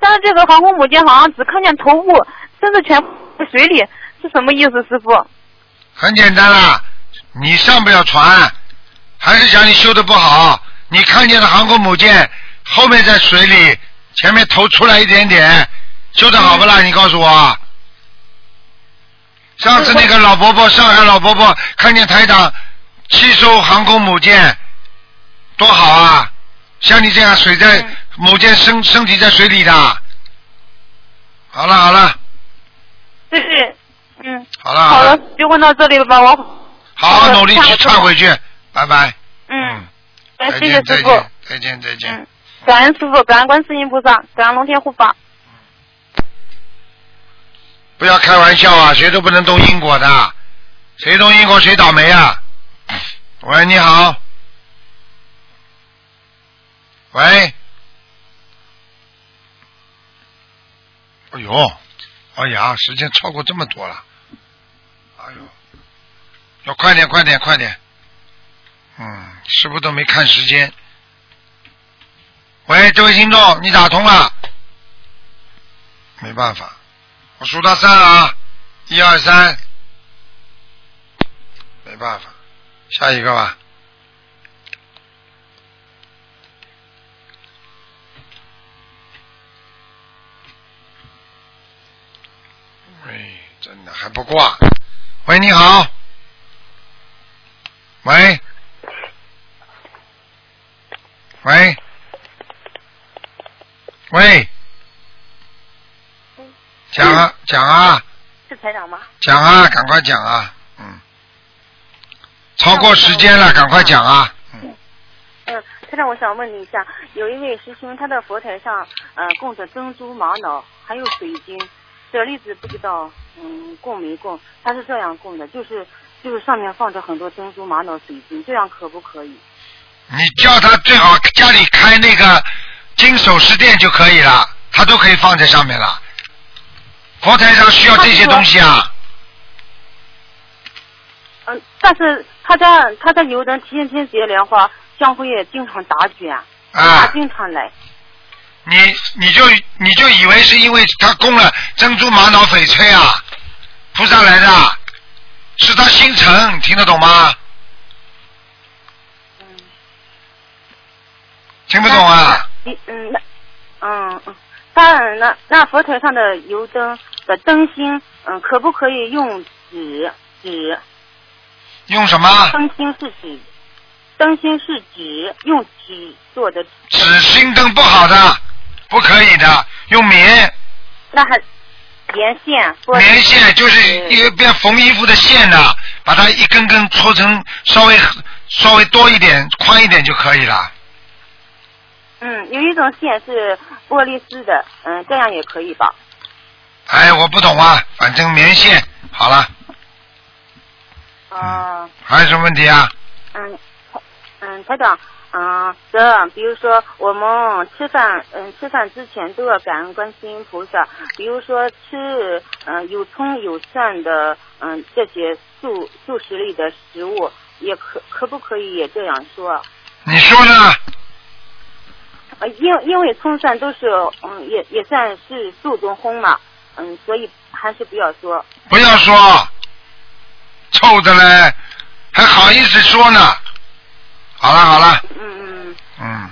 Speaker 6: 但是这个航空母舰好像只看见头部，身子全部在水里，是什么意思，师傅？
Speaker 1: 很简单啦，你上不了船，还是讲你修的不好。你看见的航空母舰后面在水里，前面头出来一点点，修的好不啦？你告诉我。上次那个老伯伯，上海老伯伯看见台长吸收航空母舰，多好啊！像你这样水在母舰身身体在水里的。好了好了。
Speaker 6: 谢谢。嗯，
Speaker 1: 好了，
Speaker 6: 好了，就问到这里了吧，我
Speaker 1: 好好努力去忏回去，拜拜。
Speaker 6: 嗯，
Speaker 1: 再
Speaker 6: 见，
Speaker 1: 再见，再见，再见。
Speaker 6: 嗯，感恩师傅，感恩观世音菩萨，感恩龙天护法。
Speaker 1: 不要开玩笑啊，谁都不能动因果的，谁动因果谁倒霉啊。喂，你好。喂。哎呦。哎呀，时间超过这么多了，哎呦，要快点，快点，快点！嗯，师傅都没看时间。喂，这位听众，你打通了？没办法，我数到三啊，一二三，没办法，下一个吧。哎，真的还不挂。喂，你好。喂。喂。喂。讲啊，讲啊。
Speaker 7: 是台长吗？
Speaker 1: 讲啊，赶快讲啊，嗯。超过时间了，赶快讲啊！
Speaker 7: 嗯，台长，我想问你一下，有一位师兄，他的佛台上呃供着珍珠、玛瑙，还有水晶，舍利子不知道嗯供没供？他是这样供的，就是就是上面放着很多珍珠、玛瑙、水晶，这样可不可以？
Speaker 1: 你叫他最好家里开那个金首饰店就可以了，他都可以放在上面了。佛台上需要这些东西啊？
Speaker 7: 嗯，但是他家他家油灯天天结莲花，香灰也经常打卷，
Speaker 1: 啊
Speaker 7: 他经常来。
Speaker 1: 你你就你就以为是因为他供了珍珠玛瑙翡翠啊，菩萨来的，是他心诚，听得懂吗？嗯听不懂啊？
Speaker 7: 你嗯那嗯嗯，当然那那佛台上的油灯的灯芯，嗯，可不可以用纸纸？
Speaker 1: 用什么？
Speaker 7: 灯芯是纸，灯芯是纸，用纸做的。
Speaker 1: 纸芯灯不好的，不可以的，用棉
Speaker 7: 那还棉线？
Speaker 1: 棉线就是一边缝衣服的线呢，把它一根根搓成稍微稍微多一点、宽一点就可以了。
Speaker 7: 嗯，有一种线是玻璃丝的，嗯，这样也可以吧？
Speaker 1: 哎，我不懂啊，反正棉线好了，
Speaker 7: 啊、
Speaker 1: 还有什么问题啊？
Speaker 7: 嗯，嗯，台长，嗯，这比如说我们吃饭，嗯，吃饭之前都要感恩观世音菩萨。比如说吃，嗯，有葱有蒜的，嗯，这些素素食类的食物，也可可不可以也这样说？
Speaker 1: 你说呢？
Speaker 7: 呃，因因为葱蒜都是，嗯，也也算是素中荤嘛，嗯，所以还是不要说。
Speaker 1: 不要说，臭的嘞，还好意思说呢？好了好了，
Speaker 7: 嗯嗯嗯。
Speaker 1: 嗯，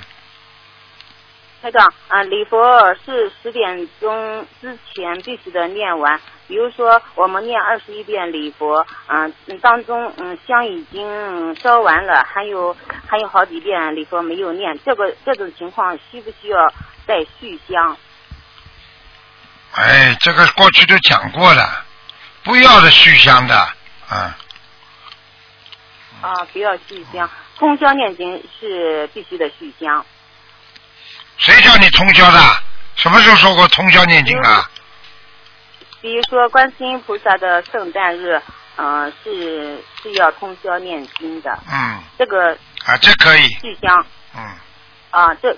Speaker 7: 台长，啊，礼佛是十点钟之前必须得念完。比如说，我们念二十一遍礼佛，嗯、当中嗯香已经烧完了，还有还有好几遍礼佛没有念，这个这种情况需不需要再续香？
Speaker 1: 哎，这个过去都讲过了，不要的续香的，嗯，
Speaker 7: 啊，不要续香，通宵念经是必须的续香。
Speaker 1: 谁叫你通宵的？什么时候说过通宵念经啊？
Speaker 7: 比如说观世音菩萨的圣诞日，嗯、是是要通宵念经的，
Speaker 1: 嗯，
Speaker 7: 这个
Speaker 1: 啊，这可以，
Speaker 7: 续香。
Speaker 1: 嗯，
Speaker 7: 啊，这，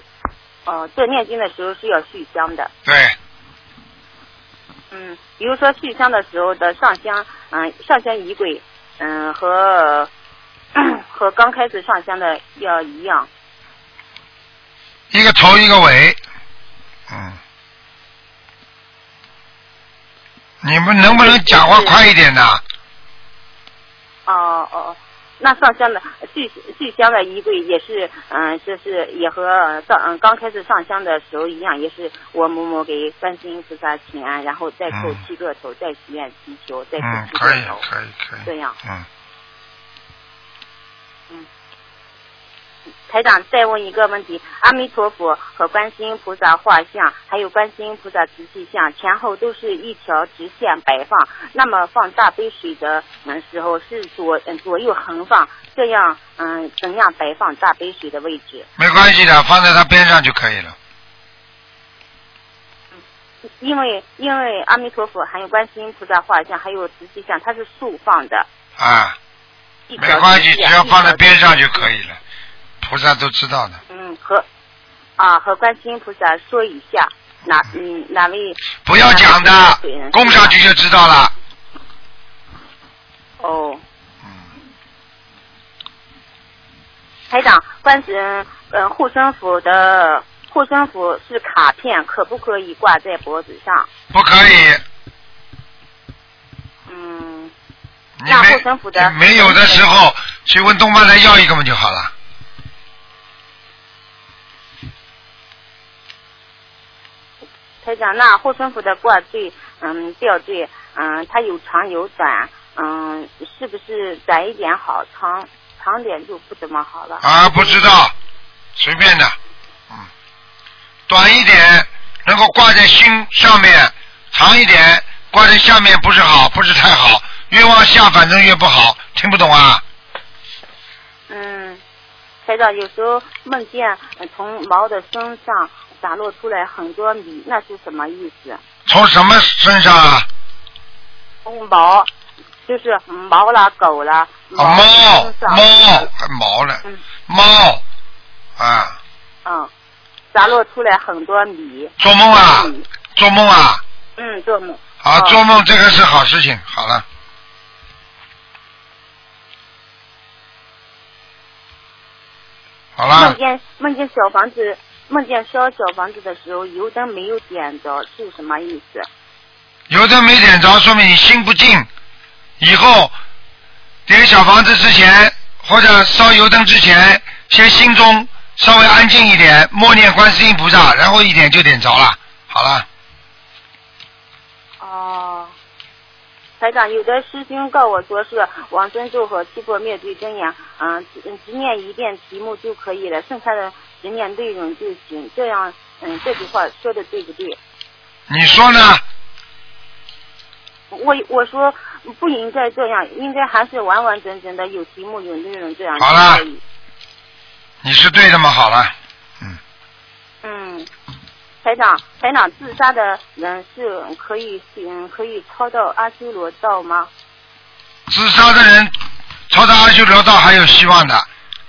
Speaker 7: 哦、这念经的时候是要续香的。
Speaker 1: 对，
Speaker 7: 嗯，比如说续香的时候的上香，嗯、上香仪轨，嗯、和 和刚开始上香的要一样。
Speaker 1: 一个头一个尾，嗯，你们能不能讲话快一点呢？
Speaker 7: 哦哦，那上香的续续香的衣柜也是，嗯、就是也和上嗯刚开始上香的时候一样，也是我某某给观世音菩萨请安，然后再叩
Speaker 1: 嗯。
Speaker 7: 七个头，再许愿祈求，再
Speaker 1: 嗯
Speaker 7: 叩，七个头，
Speaker 1: 可以可以，
Speaker 7: 这样。
Speaker 1: 嗯，
Speaker 7: 台长，再问一个问题：阿弥陀佛和观世音菩萨画像，还有观世音菩萨瓷器像，前后都是一条直线摆放。那么放大杯水的嗯时候是左嗯左右横放，这样嗯怎样摆放大杯水的位置？
Speaker 1: 没关系的，放在它边上就可以了。
Speaker 7: 因为因为阿弥陀佛还有观世音菩萨画像，还有瓷器像，它是竖放的，
Speaker 1: 啊，没关系，只要放在边上就可以了，菩萨都知道的。
Speaker 7: 嗯，和啊和观世音菩萨说一下，哪嗯哪位
Speaker 1: 不要讲的供上去就知道了。
Speaker 7: 哦。嗯台长，观世嗯护身符的护身符是卡片，可不可以挂在脖子上？
Speaker 1: 不可以，
Speaker 7: 嗯，
Speaker 1: 你
Speaker 7: 那护
Speaker 1: 没
Speaker 7: 身符的
Speaker 1: 你没有的时候去问东方台要一个嘛就好了。
Speaker 7: 台长，那护身符的挂坠，嗯，吊坠，嗯，它有长有短，嗯，是不是短一点好，长长点就不怎么好了？
Speaker 1: 啊，不知道，随便的，嗯，短一点能够挂在心上面，长一点挂在下面不是好，不是太好，越往下反正越不好，听不懂啊？
Speaker 7: 嗯台长有时候梦见呃从毛的身上洒落出来很多米，那是什么意思？
Speaker 1: 从什么身上啊？
Speaker 7: 从毛，就是毛啦、狗啦，
Speaker 1: 啊，猫猫还毛呢，
Speaker 7: 嗯
Speaker 1: 猫啊，
Speaker 7: 嗯，洒落出来很多米。
Speaker 1: 做梦啊做梦啊，
Speaker 7: 嗯，做梦。
Speaker 1: 好，
Speaker 7: 哦
Speaker 1: 做梦这个是好事情。好了，好了，
Speaker 7: 梦见梦见小房子，梦见烧小房子的时候，油灯没有点着，是什么意思？
Speaker 1: 油灯没点着，说明你心不静。以后点小房子之前，或者烧油灯之前，先心中稍微安静一点，默念观世音菩萨，然后一点就点着了。好了，
Speaker 7: 哦，台长，有的师兄告我说是往生咒和七佛灭罪真言，嗯，只只念一遍题目就可以了，剩下的只念内容就行。这样，嗯，这句话说的对不对？
Speaker 1: 你说呢？
Speaker 7: 我我说不应该这样，应该还是完完整整的有题目有内容这样
Speaker 1: 好了。你是对的吗？好了，
Speaker 7: 嗯，台长，台长，自杀的人是可以嗯可以超到阿修罗道吗？
Speaker 1: 自杀的人超到阿修罗道还有希望的，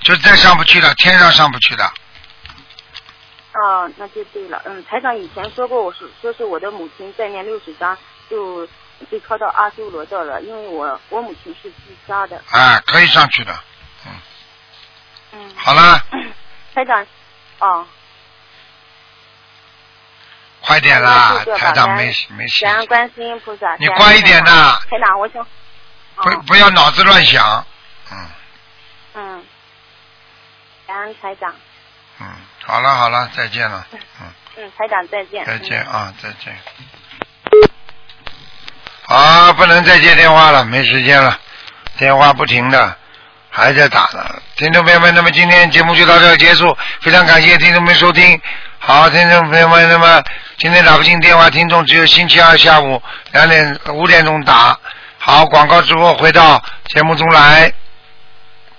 Speaker 1: 就再上不去了，天上上不去的。
Speaker 7: 哦，那就对了。嗯，台长以前说过，我是说是我的母亲在念六十章就被超到阿修罗道了，因为我我母亲是自杀的。
Speaker 1: 啊，可以上去的。
Speaker 7: 嗯。
Speaker 1: 嗯好了，
Speaker 7: 台长，哦，
Speaker 1: 快点啦台长没没事
Speaker 7: 感，恩观世音菩萨。
Speaker 1: 你乖一点呐
Speaker 7: 台长，我想，
Speaker 1: 不不要脑子乱想。
Speaker 7: 嗯嗯，感恩台长，
Speaker 1: 嗯，好了好了，再见了，嗯
Speaker 7: 嗯，台长再见。
Speaker 1: 再见
Speaker 7: 嗯
Speaker 1: 啊，再见。啊，不能再接电话了，没时间了，电话不停的，还在打呢。听众朋友们，那么今天节目就到这儿结束，非常感谢听众们收听。好，听众朋友们，那么今天打不进电话，听众只有星期二下午两点五点钟打。好，广告之后回到节目中来。